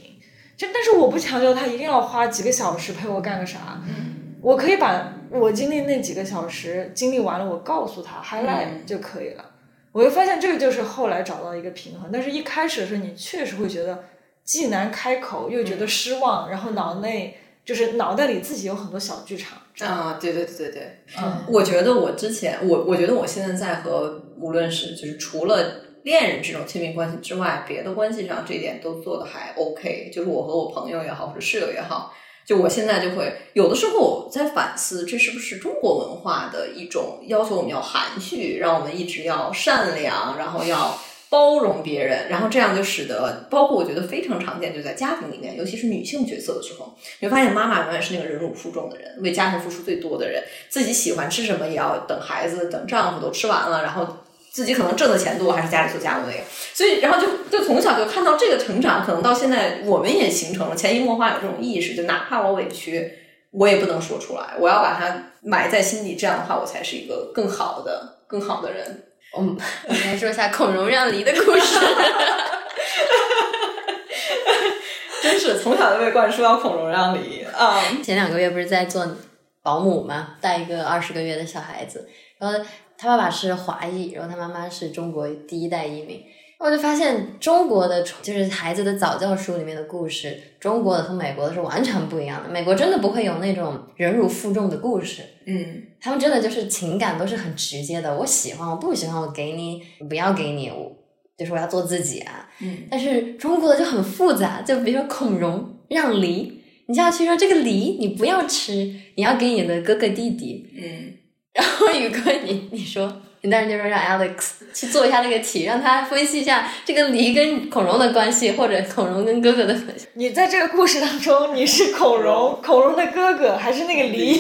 就但是我不强求他一定要花几个小时陪我干个啥，我可以把我经历那几个小时经历完了，我告诉他 highlight 就可以了。我就发现这个就是后来找到一个平衡，但是一开始的时候你确实会觉得既难开口，又觉得失望，然后脑内就是脑袋里自己有很多小剧场。啊，对对对对对，嗯我觉得我之前，我我觉得我现在在和无论是就是除了恋人这种亲密关系之外，别的关系上这一点都做的还 OK。就是我和我朋友也好，或者室友也好，就我现在就会有的时候我在反思，这是不是中国文化的一种要求？我们要含蓄，让我们一直要善良，然后要包容别人，然后这样就使得，包括我觉得非常常见，就在家庭里面，尤其是女性角色的时候，你会发现妈妈永远是那个忍辱负重的人，为家庭付出最多的人，自己喜欢吃什么也要等孩子、等丈夫都吃完了，然后。自己可能挣的钱多，还是家里做家务那个，所以然后就就从小就看到这个成长，可能到现在我们也形成了潜移默化有这种意识，就哪怕我委屈，我也不能说出来，我要把它埋在心底，这样的话我才是一个更好的、更好的人。嗯，我们来说一下孔融让梨的故事。真是从小就被灌输要孔融让梨啊！前两个月不是在做保姆嘛，带一个二十个月的小孩子，然后。他爸爸是华裔，然后他妈妈是中国第一代移民。我就发现中国的就是孩子的早教书里面的故事，中国的和美国的是完全不一样的。美国真的不会有那种忍辱负重的故事，嗯，他们真的就是情感都是很直接的。我喜欢，我不喜欢，我给你，不要给你，我就是我要做自己啊。嗯，但是中国的就很复杂，就比如说孔融让梨，你就要去说这个梨你不要吃，你要给你的哥哥弟弟，嗯。然后宇哥，你你说，你当时就说让 Alex 去做一下那个题，让他分析一下这个梨跟孔融的关系，或者孔融跟哥哥的关系。你在这个故事当中，你是孔融，孔融的哥哥，还是那个梨？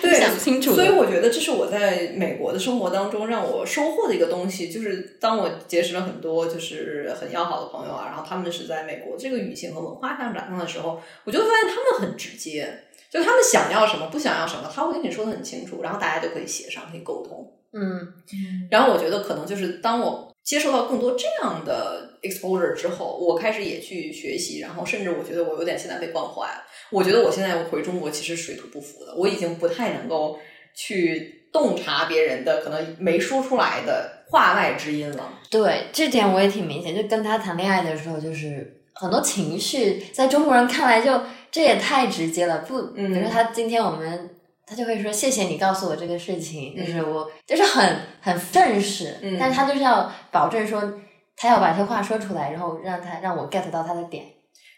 对，想不清楚。所以我觉得这是我在美国的生活当中让我收获的一个东西，就是当我结识了很多就是很要好的朋友啊，然后他们是在美国这个语境和文化上长大的时候，我就发现他们很直接。就他们想要什么，不想要什么，他会跟你说的很清楚，然后大家就可以协商，可以沟通。嗯，然后我觉得可能就是当我接受到更多这样的 exposure 之后，我开始也去学习，然后甚至我觉得我有点现在被惯坏了。我觉得我现在回中国其实水土不服的，我已经不太能够去洞察别人的可能没说出来的话外之音了。对，这点我也挺明显，就跟他谈恋爱的时候，就是很多情绪在中国人看来就。这也太直接了，不，比如说他今天我们，他就会说谢谢你告诉我这个事情，就是我就是很很愤世，但是他就是要保证说他要把这话说出来，然后让他让我 get 到他的点。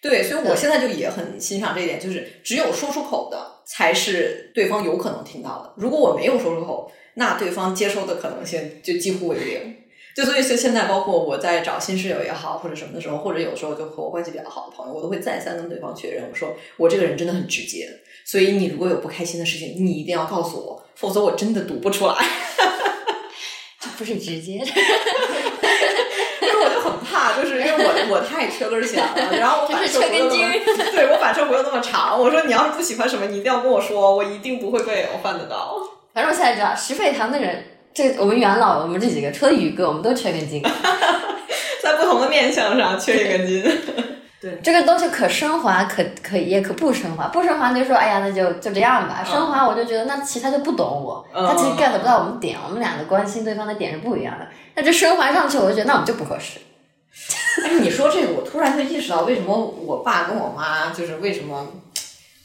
对，所以我现在就也很欣赏这一点，就是只有说出口的才是对方有可能听到的，如果我没有说出口，那对方接收的可能性就几乎为零。就所以，就现在，包括我在找新室友也好，或者什么的时候，或者有时候就和我关系比较好的朋友，我都会再三跟对方确认，我说我这个人真的很直接，所以你如果有不开心的事情，你一定要告诉我，否则我真的读不出来。这不是直接，因为我就很怕，就是因为我我太缺根弦了，然后我反射回又 对我反射回又那么长，我说你要是不喜欢什么，你一定要跟我说，我一定不会被我犯得到。反正我现在知道石沸堂的人。这我们元老，我们这几个除了宇哥，我们都缺根筋，在不同的面相上缺一根筋。对，这个东西可升华，可可也可不升华。不升华就说，哎呀，那就就这样吧。升华，我就觉得那其他就不懂我，他其实 get 不到我们点，我们俩的关心对方的点是不一样的。那这升华上去，我就觉得那我们就不合适。哎，你说这个，我突然就意识到，为什么我爸跟我妈就是为什么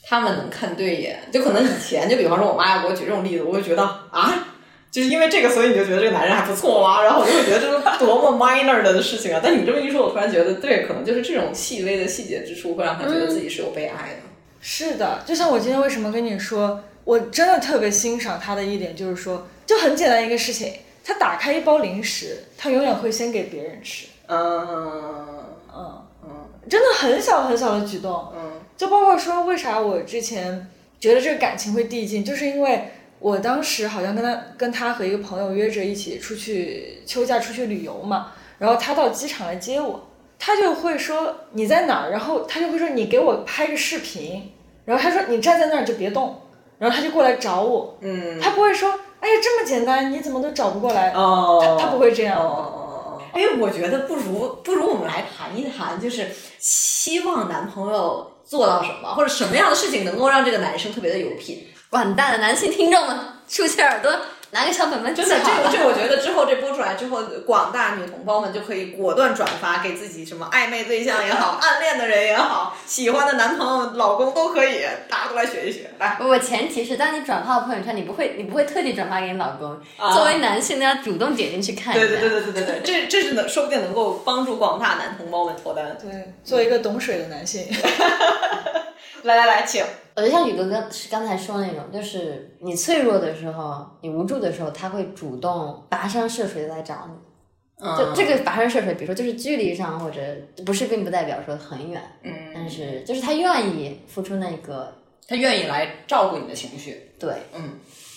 他们能看对眼？就可能以前，就比方说我妈要给我举这种例子，我就觉得啊。就是因为这个，所以你就觉得这个男人还不错吗？然后我就会觉得这是多么 minor 的事情啊！但你这么一说，我突然觉得，对，可能就是这种细微的细节之处，会让他觉得自己是有被爱的。是的，就像我今天为什么跟你说，我真的特别欣赏他的一点，就是说，就很简单一个事情，他打开一包零食，他永远会先给别人吃。嗯嗯嗯，真的很小很小的举动。嗯，就包括说，为啥我之前觉得这个感情会递进，就是因为。我当时好像跟他跟他和一个朋友约着一起出去休假出去旅游嘛，然后他到机场来接我，他就会说你在哪儿，然后他就会说你给我拍个视频，然后他说你站在那儿就别动，然后他就过来找我，嗯，他不会说哎呀这么简单你怎么都找不过来，哦，他他不会这样，哦哦哦，哎，我觉得不如不如我们来谈一谈，就是希望男朋友做到什么，或者什么样的事情能够让这个男生特别的有品。完蛋了，男性听众们，竖起耳朵，拿个小本本真的，这这我觉得之后这播出来之后，广大女同胞们就可以果断转发给自己什么暧昧对象也好，暗恋的人也好，喜欢的男朋友、老公都可以，大家都来学一学。来，我前提是，当你转发朋友圈，你不会，你不会特地转发给你老公。作为男性，要主动点进去看。对对对对对对对，这这是能，说不定能够帮助广大男同胞们脱单。对，做一个懂水的男性。来来来，请。我觉得像宇哥刚是刚才说那种，就是你脆弱的时候，你无助的时候，他会主动跋山涉水的来找你。就这个跋山涉水，比如说就是距离上或者不是，并不代表说很远，嗯，但是就是他愿意付出那个，他愿意来照顾你的情绪，对，嗯，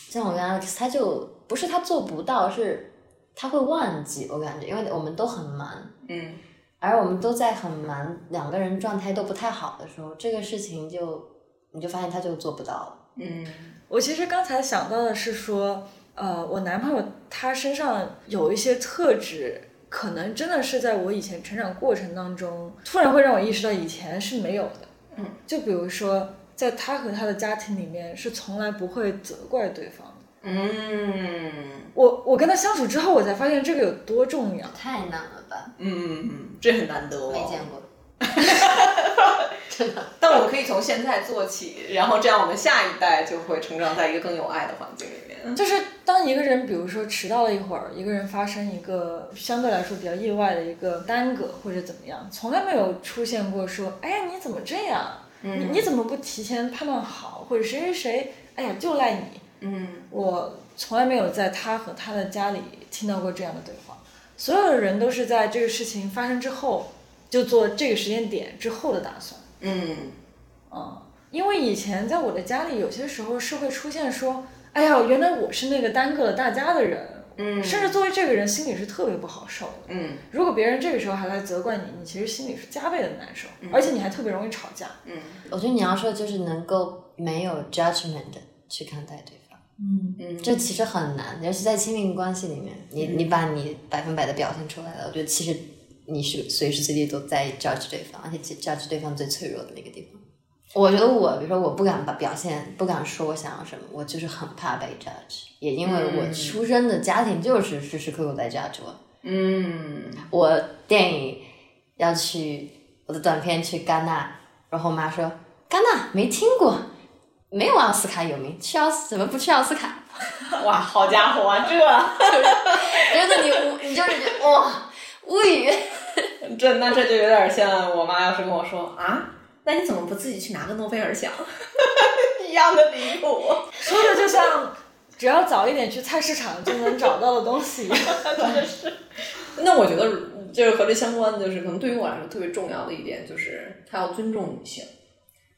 像我跟 Alex，他就不是他做不到，是他会忘记，我感觉，因为我们都很忙，嗯，而我们都在很忙，两个人状态都不太好的时候，这个事情就你就发现他就做不到了，嗯，我其实刚才想到的是说，呃，我男朋友他身上有一些特质，可能真的是在我以前成长过程当中，突然会让我意识到以前是没有的。嗯，就比如说，在他和他的家庭里面，是从来不会责怪对方的。嗯，我我跟他相处之后，我才发现这个有多重要。太难了吧？嗯嗯，这很难得哦，没见过，真的但我们可以从现在做起，然后这样我们下一代就会成长在一个更有爱的环境里面。就是当一个人，比如说迟到了一会儿，一个人发生一个相对来说比较意外的一个耽搁或者怎么样，从来没有出现过说，哎呀你怎么这样？你你怎么不提前判断好？或者谁谁谁，哎呀就赖你。嗯我从来没有在他和他的家里听到过这样的对话。所有的人都是在这个事情发生之后，就做这个时间点之后的打算。嗯。嗯，因为以前在我的家里，有些时候是会出现说，哎呀，原来我是那个耽搁了大家的人，嗯。甚至作为这个人心里是特别不好受的。嗯。如果别人这个时候还来责怪你，你其实心里是加倍的难受，而且你还特别容易吵架。嗯。我觉得你要说就是能够没有 judgment 地去看待对方，嗯，嗯，这其实很难，尤其在亲密关系里面，你你把你百分百的表现出来了，我觉得其实你是随时随地都在 judge 对方，而且 judge 对方最脆弱的那个地方。我觉得我，比如说我不敢把表现，不敢说我想要什么，我就是很怕被 judge，也因为我出生的家庭就是时时刻刻在 judge 我。嗯。我电影要去我的短片去戛纳，然后我妈说戛纳没听过，没有奥斯卡有名，去奥斯怎么不去奥斯卡？哇，好家伙啊，这觉得你无，你 就是哇无语。这那这就有点像我妈要是跟我说啊，那你怎么不自己去拿个诺贝尔奖？一样的离谱。说的就像只要早一点去菜市场就能找到的东西一样。真的是那我觉得就是和这相关的，就是可能对于我来说特别重要的一点，就是他要尊重女性。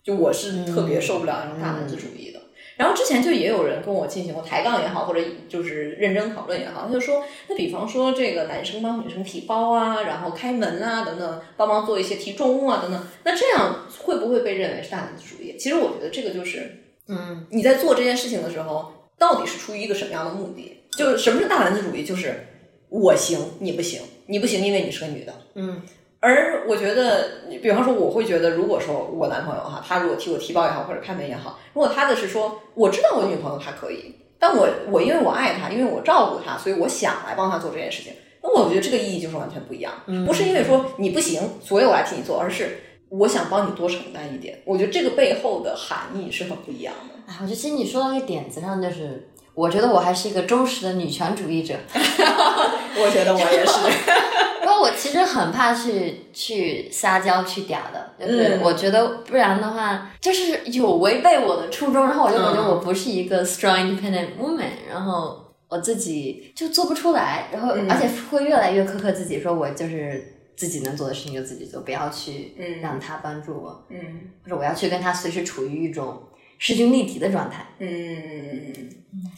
就我是特别受不了那种大男子主义的。然后之前就也有人跟我进行过抬杠也好，或者就是认真讨论也好，他就说，那比方说这个男生帮女生提包啊，然后开门啊等等，帮忙做一些提重物啊等等，那这样会不会被认为是大男子主义？其实我觉得这个就是嗯，你在做这件事情的时候，到底是出于一个什么样的目的？就是什么是大男子主义？就是我行，你不行，你不行，因为你是个女的。嗯。而我觉得，你比方说，我会觉得，如果说我男朋友哈，他如果替我提包也好，或者开门也好，如果他的是说，我知道我女朋友她可以，但我我因为我爱她，因为我照顾她，所以我想来帮她做这件事情，那我觉得这个意义就是完全不一样。不是因为说你不行，所以我来替你做，而是我想帮你多承担一点。我觉得这个背后的含义是很不一样的。哎，我觉得其实你说到一个点子上，就是我觉得我还是一个忠实的女权主义者，我觉得我也是。因为我其实很怕去去撒娇去嗲的，就是嗯。我觉得不然的话，就是有违背我的初衷，然后我就感觉嗯。我不是一个 strong independent woman，然后我自己就做不出来，然后嗯。而且会越来越苛刻自己，说我就是自己能做的事情就自己做，不要去嗯。让他帮助我，嗯。或者我要去跟他随时处于一种势均力敌的状态。嗯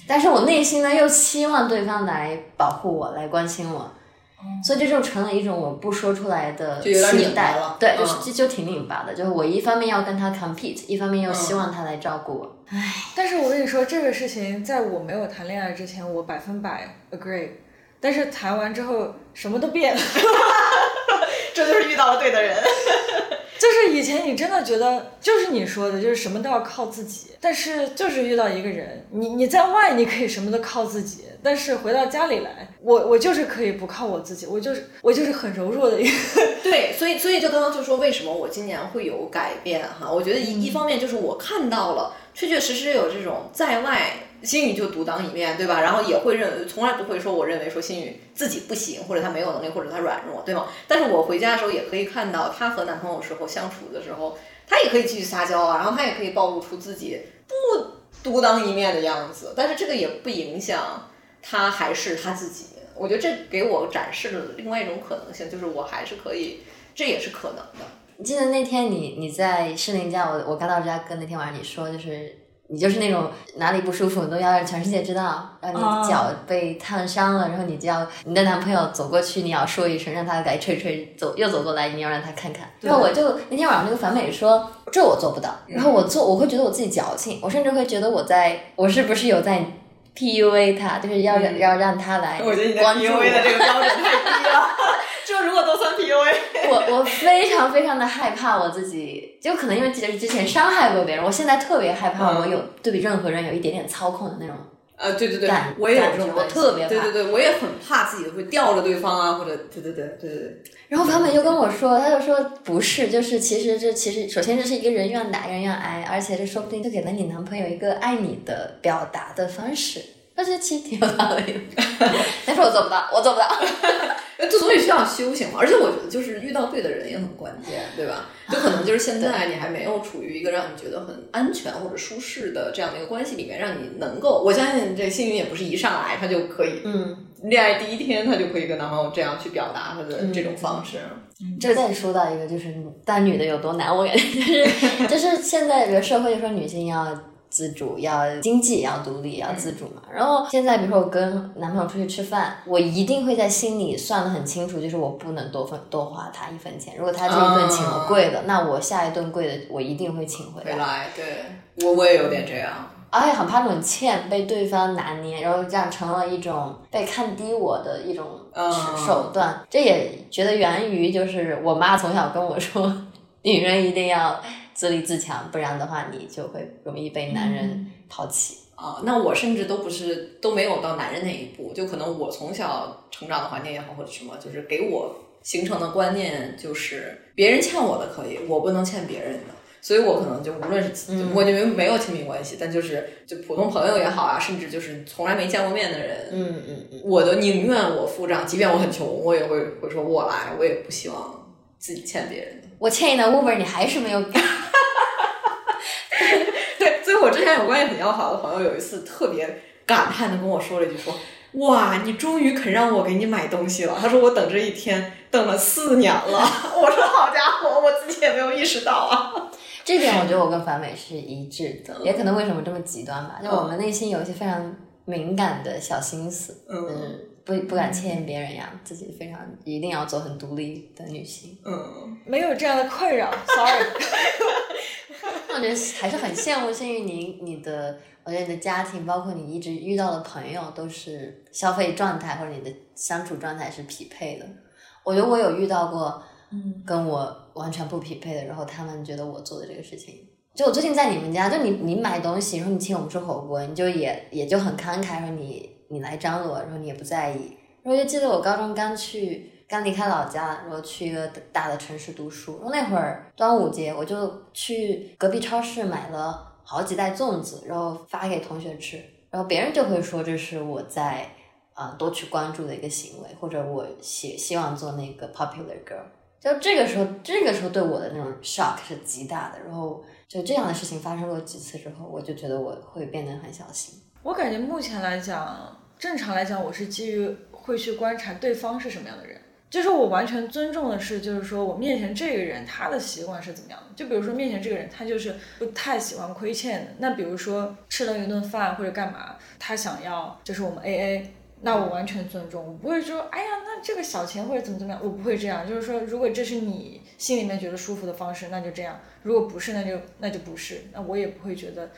但是我内心呢又期望对方来保护我，来关心我，所以这就成了一种我不说出来的就有点拧巴了对，嗯就是这就挺拧巴的，就是我一方面要跟他 compete，一方面又希望他来照顾我。唉但是我跟你说，这个事情在我没有谈恋爱之前，我百分百 agree。但是谈完之后，什么都变了。这就是遇到了对的人。就是以前你真的觉得，就是你说的，就是什么都要靠自己。但是就是遇到一个人，你你在外你可以什么都靠自己，但是回到家里来，我我就是可以不靠我自己，我就是我就是很柔弱的一个。对，所以所以就刚刚就说为什么我今年会有改变哈？我觉得一、一方面就是我看到了，确确实实有这种在外心宇就独当一面，对吧？然后也会认，从来不会说我认为说心宇自己不行，或者他没有能力，或者他软弱，对吗？但是我回家的时候也可以看到她和男朋友时候相处的时候，他也可以继续撒娇啊，然后他也可以暴露出自己不独当一面的样子，但是这个也不影响他还是他自己。我觉得这给我展示了另外一种可能性，就是我还是可以，这也是可能的。记得那天你你在士林家，我我刚到芝加哥那天晚上，你说就是你就是那种哪里不舒服你都要让全世界知道，然后你脚被烫伤了，然后你就要你的男朋友走过去，你要说一声，让他来吹吹，走又走过来，你要让他看看。然后我就那天晚上那个樊美说，这我做不到，然后我做我会觉得我自己矫情，我甚至会觉得我在我是不是有在 PUA 他，就是要让要让他来我觉得你的关注 PUA 的这个标准太低了，这如果都算 PUA，我我非常非常的害怕我自己，就可能因为之之前伤害过别人，我现在特别害怕我有对比任何人有一点点操控的那种。呃，对对对感，我也有这种我特别怕对对对，我也很怕自己会吊着对方啊，或者对对对对对对，然后他们就跟我说，他就说不是，就是其实这其实首先这是一个人愿打人愿挨，而且这说不定就给了你男朋友一个爱你的表达的方式。我觉得其实挺有道理，但是我做不到，我做不到。呃，之所以需要修行嘛，而且我觉得就是遇到对的人也很关键，对吧？就可能就是现在你还没有处于一个让你觉得很安全或者舒适的这样的一个关系里面，让你能够，我相信这幸运也不是一上来他就可以，嗯，恋爱第一天他就可以跟男朋友这样去表达他的这种方式。这再说到一个，就是当女的有多难，我感觉就是就是现在比如社会就说女性要自主，要经济也要独立，要自主嘛。然后现在比如说我跟男朋友出去吃饭，我一定会在心里算的很清楚，就是我不能多分多花他一分钱。如果他这一顿请了贵的，那我下一顿贵的我一定会请回来。回来，对我我也有点这样。而且很怕那种欠被对方拿捏，然后这样成了一种被看低我的一种嗯手段。这也觉得源于就是我妈从小跟我说，女人一定要自立自强，不然的话你就会容易被男人抛弃。啊，那我甚至都不是都没有到男人那一步，就可能我从小成长的环境也好，或者什么，就是给我形成的观念就是别人欠我的可以，我不能欠别人的。所以我可能就无论是就我就没没有亲密关系，但就是就普通朋友也好啊，甚至就是从来没见过面的人，嗯嗯嗯，我都宁愿我付账，即便我很穷，我也会会说我来，我也不希望自己欠别人的。我欠你的 Uber 你还是没有给。我之前有关系很要好的朋友，有一次特别感叹的跟我说了一句说。哇，你终于肯让我给你买东西了。他说我等这一天等了四年了。我说好家伙，我自己也没有意识到啊。这点我觉得我跟樊美是一致的，也可能为什么这么极端吧，就我们内心有一些非常敏感的小心思，嗯就是不不敢欠别人一样，自己非常一定要做很独立的女性。嗯，没有这样的困扰，sorry。我觉得还是很羡慕幸运你你的，我觉得你的家庭，包括你一直遇到的朋友，都是消费状态或者你的相处状态是匹配的。我觉得我有遇到过，嗯，跟我完全不匹配的，然后他们觉得我做的这个事情，就我最近在你们家，就你你买东西，然后你请我们吃火锅，你就也也就很慷慨，说你你来张罗，然后你也不在意。然后就记得我高中刚去。刚离开老家，然后去一个大的城市读书。然后那会儿端午节，我就去隔壁超市买了好几袋粽子，然后发给同学吃。然后别人就会说这是我在啊、多去关注的一个行为，或者我希希望做那个 popular girl。就这个时候，这个时候对我的那种 shock 是极大的。然后就这样的事情发生过几次之后，我就觉得我会变得很小心。我感觉目前来讲，正常来讲，我是基于会去观察对方是什么样的人。就是我完全尊重的是，就是说我面前这个人他的习惯是怎么样的。就比如说面前这个人，他就是不太喜欢亏欠的。那比如说吃了一顿饭或者干嘛，他想要就是我们 A A，那我完全尊重，我不会说哎呀，那这个小钱或者怎么怎么样，我不会这样。就是说，如果这是你心里面觉得舒服的方式，那就这样；如果不是，那就那就不是。那我也不会觉得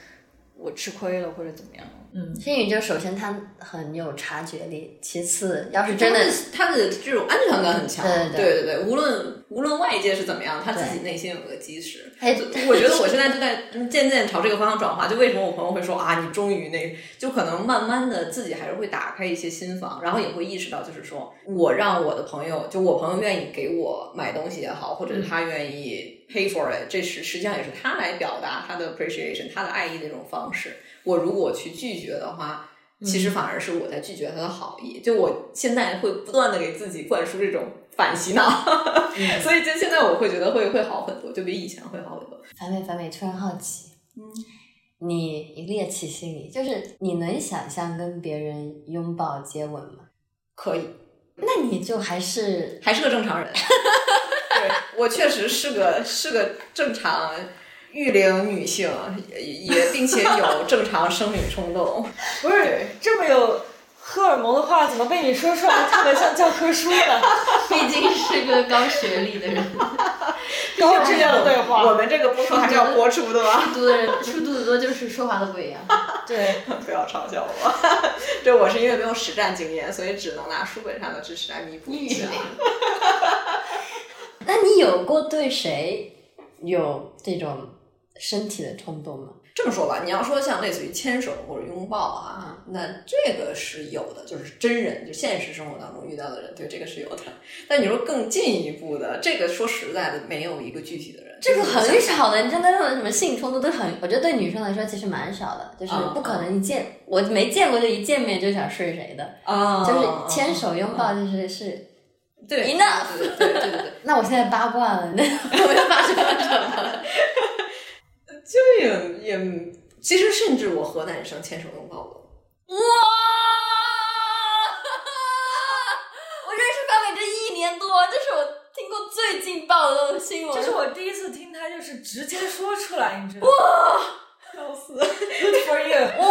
我吃亏了或者怎么样。嗯，星宇就首先他很有察觉力，其次要是真的他的这种安全感很强，对对对无论无论外界是怎么样，他自己内心有个基石。哎，我觉得我现在就在渐渐朝这个方向转化。就为什么我朋友会说啊，你终于那，就可能慢慢的自己还是会打开一些心房，然后也会意识到，就是说我让我的朋友，就我朋友愿意给我买东西也好，或者是他愿意 pay for it，这是实际上也是他来表达他的 appreciation，他的爱意的一种方式。我如果去拒绝的话，其实反而是我在拒绝他的好意。就我现在会不断的给自己灌输这种反洗脑，所以就现在我会觉得会会好很多，就比以前会好很多。樊美，樊美，突然好奇，嗯，你一猎奇心理，就是你能想象跟别人拥抱接吻吗？可以，那你就还是还是个正常人。对我确实是个是个正常育龄女性，也也并且有正常生理冲动。不是这么有荷尔蒙的话，怎么被你说出来特别像教科书呢？毕竟是个高学历的人，高质量的对话。我们这个播客还是要播出的吗？书读的人书读的多，就是说话都不一样。对，不要嘲笑我。这我是因为没有实战经验，所以只能拿书本上的知识来弥补一下。那你有过对谁有这种身体的冲动吗？这么说吧，你要说像类似于牵手或者拥抱啊，那这个是有的，就是真人，就现实生活当中遇到的人，对这个是有的。但你说更进一步的，这个说实在的，没有一个具体的人，这个很少的。你真的那种什么性冲动都很，我觉得对女生来说其实蛮少的，就是不可能一见我没见过就一见面就想睡谁的啊，就是牵手拥抱，就是是。对，enough，对对对对对。那我现在八卦了，那 我又发生了什么？就也也，其实甚至我和男生牵手拥抱过。哇！我认识范伟这一年多，这是我听过最劲爆的新闻。这是我第一次听他就是直接说出来，你知道吗？哇！笑死！Good for you！哇！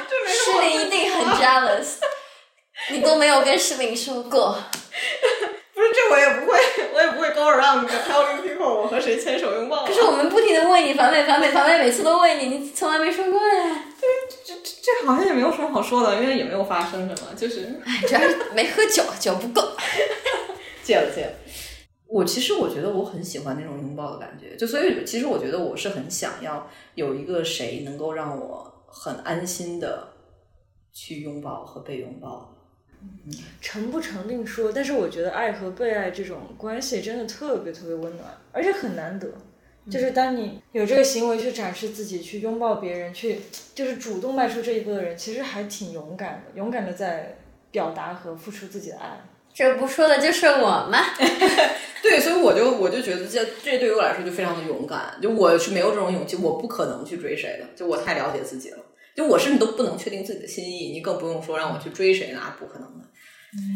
诗玲一定很 jealous。你都没有跟诗玲说过。不是这我也不会，我也不会高二让你个飘零 people，我和谁牵手拥抱？可是我们不停的问你，反美，反美，反美，每次都问你，你从来没说过呀。这这这这好像也没有什么好说的，因为也没有发生什么，就是，哎，主要是没喝酒，酒不够。戒了戒了。我其实我觉得我很喜欢那种拥抱的感觉，就所以其实我觉得我是很想要有一个谁能够让我很安心的去拥抱和被拥抱。成不成另说，但是我觉得爱和被爱这种关系真的特别特别温暖，而且很难得。就是当你有这个行为去展示自己、去拥抱别人、去就是主动迈出这一步的人，其实还挺勇敢的，勇敢的在表达和付出自己的爱。这不说的就是我吗？对，所以我就我就觉得这这对于我来说就非常的勇敢。就我是没有这种勇气，我不可能去追谁的。就我太了解自己了。就我甚至都不能确定自己的心意，你更不用说让我去追谁，了不可能的。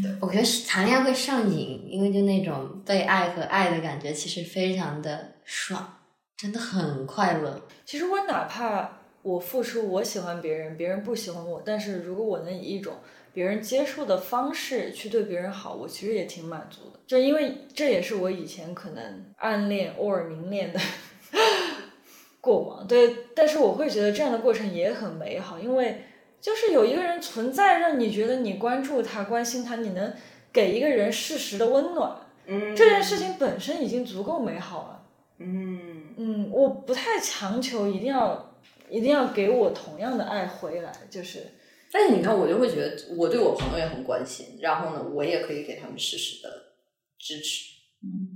对，我觉得谈恋爱会上瘾，因为就那种被爱和爱的感觉，其实非常的爽，真的很快乐。其实我哪怕我付出，我喜欢别人，别人不喜欢我，但是如果我能以一种别人接受的方式去对别人好，我其实也挺满足的。就因为这也是我以前可能暗恋偶尔明恋的。过往对，但是我会觉得这样的过程也很美好，因为就是有一个人存在，让你觉得你关注他、关心他，你能给一个人适时的温暖，嗯，这件事情本身已经足够美好了。嗯嗯，我不太强求一定要一定要给我同样的爱回来，就是。但是你看，我就会觉得我对我朋友也很关心，然后呢，我也可以给他们适时的支持，嗯。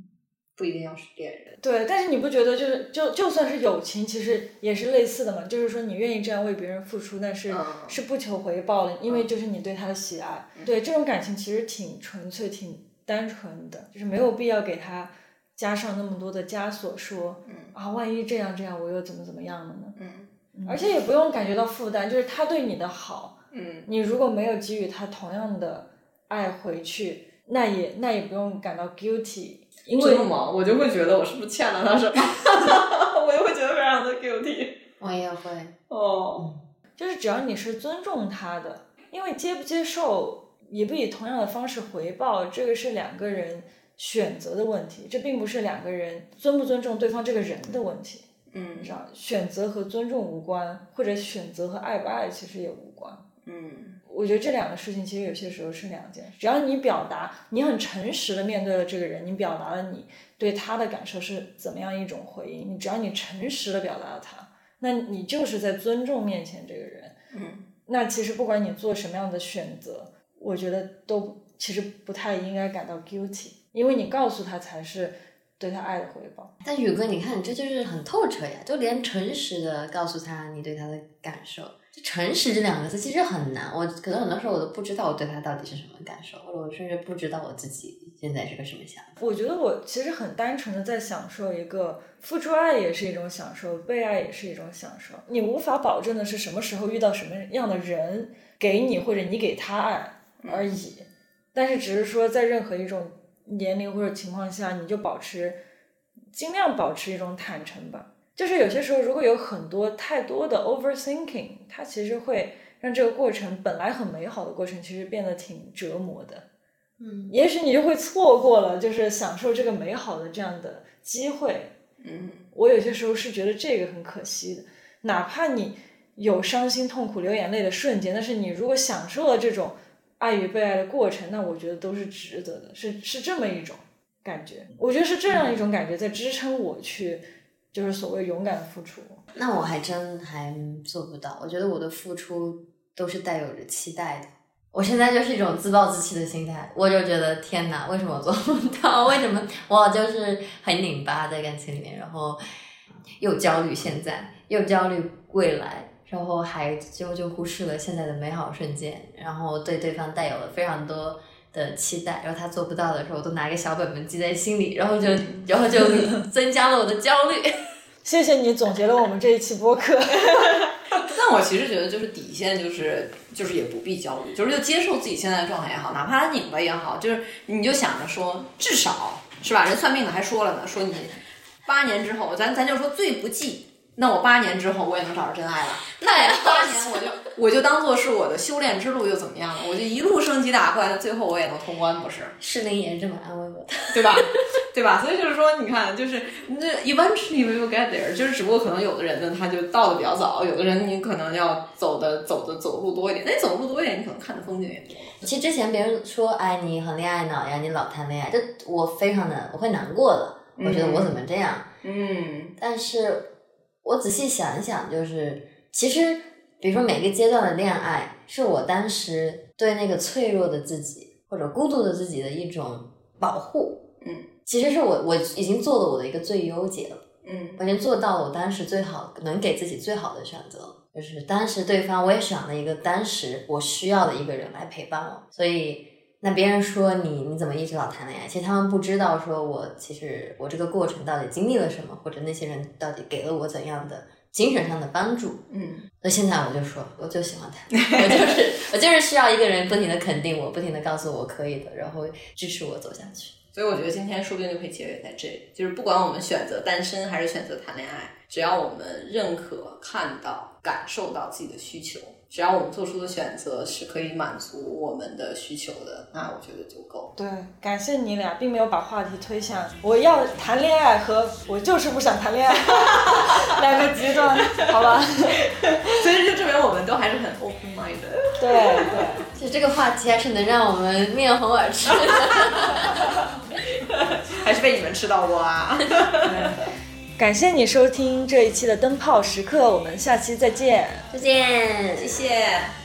不一定要是恋人，对，但是你不觉得就是就就算是友情，其实也是类似的嘛？就是说你愿意这样为别人付出，但是是不求回报的，因为就是你对他的喜爱，对这种感情其实挺纯粹、挺单纯的，就是没有必要给他加上那么多的枷锁，说啊，万一这样这样，我又怎么怎么样了呢？嗯，而且也不用感觉到负担，就是他对你的好，嗯，你如果没有给予他同样的爱回去，那也那也不用感到 guilty。真的吗？我就会觉得我是不是欠了他什么，我也会觉得非常的 guilty。我也会。哦，就是只要你是尊重他的，因为接不接受，也不以同样的方式回报，这个是两个人选择的问题，这并不是两个人尊不尊重对方这个人的问题。嗯，你知道，选择和尊重无关，或者选择和爱不爱其实也无关。嗯。我觉得这两个事情其实有些时候是两件事。只要你表达，你很诚实的面对了这个人，你表达了你对他的感受是怎么样一种回应，你只要你诚实的表达了他，那你就是在尊重面前这个人。嗯，那其实不管你做什么样的选择，我觉得都其实不太应该感到 guilty，因为你告诉他才是对他爱的回报。但宇哥，你看这就是很透彻呀，就连诚实的告诉他你对他的感受。诚实这两个字其实很难，我可能很多时候我都不知道我对他到底是什么感受，或者我甚至不知道我自己现在是个什么想法。我觉得我其实很单纯的在享受一个付出爱也是一种享受，被爱也是一种享受。你无法保证的是什么时候遇到什么样的人给你或者你给他爱而已，但是只是说在任何一种年龄或者情况下，你就保持尽量保持一种坦诚吧。就是有些时候，如果有很多太多的 overthinking，它其实会让这个过程本来很美好的过程，其实变得挺折磨的。嗯，也许你就会错过了，就是享受这个美好的这样的机会。嗯，我有些时候是觉得这个很可惜的，哪怕你有伤心、痛苦、流眼泪的瞬间，但是你如果享受了这种爱与被爱的过程，那我觉得都是值得的，是是这么一种感觉。我觉得是这样一种感觉在支撑我去。就是所谓勇敢付出，那我还真还做不到。我觉得我的付出都是带有着期待的。我现在就是一种自暴自弃的心态，我就觉得天哪，为什么我做不到？为什么我就是很拧巴在感情里面，然后又焦虑现在，又焦虑未来，然后还就就忽视了现在的美好瞬间，然后对对方带有了非常多的期待，然后他做不到的时候，我都拿一个小本本记在心里，然后就 然后就增加了我的焦虑。谢谢你总结了我们这一期播客。但我其实觉得，就是底线，就是就是也不必焦虑，就是就接受自己现在的状态也好，哪怕他拧巴也好，就是你就想着说，至少是吧？人算命的还说了呢，说你八年之后，咱咱就说最不济。那我八年之后我也能找着真爱了。那八年我就我就当做是我的修炼之路又怎么样了？我就一路升级打怪，最后我也能通关，不是？是林也是这么安慰我的，对吧？对吧？所以就是说，你看，就是那 eventually we will get there，就是只不过可能有的人呢，他就到的比较早，有的人你可能要走的走的走路多一点。那你走路多一点，你可能看的风景也多。其实之前别人说，哎，你很恋爱脑呀，你老谈恋爱，这我非常的我会难过的。我觉得我怎么这样？嗯，但是。我仔细想一想，就是其实，比如说每个阶段的恋爱，是我当时对那个脆弱的自己或者孤独的自己的一种保护。嗯，其实是我我已经做了我的一个最优解了。嗯，我已经做到了我当时最好能给自己最好的选择，就是当时对方我也选了一个当时我需要的一个人来陪伴我。所以，那别人说你你怎么一直老谈恋爱？其实他们不知道，说我其实我这个过程到底经历了什么，或者那些人到底给了我怎样的精神上的帮助。嗯，那现在我就说，我就喜欢他，我就是 我就是需要一个人不停的肯定我，不停的告诉我可以的，然后支持我走下去。所以我觉得今天说不定就可以结尾在这里，就是不管我们选择单身还是选择谈恋爱，只要我们认可、看到、感受到自己的需求。只要我们做出的选择是可以满足我们的需求的，那我觉得就够。对，感谢你俩，并没有把话题推向我要谈恋爱和我就是不想谈恋爱 两个极端，好吧？所以就证明我们都还是很 open mind 的。对对，其实这个话题还是能让我们面红耳赤，还是被你们吃到过啊。感谢你收听这一期的灯泡时刻，我们下期再见，再见，谢谢。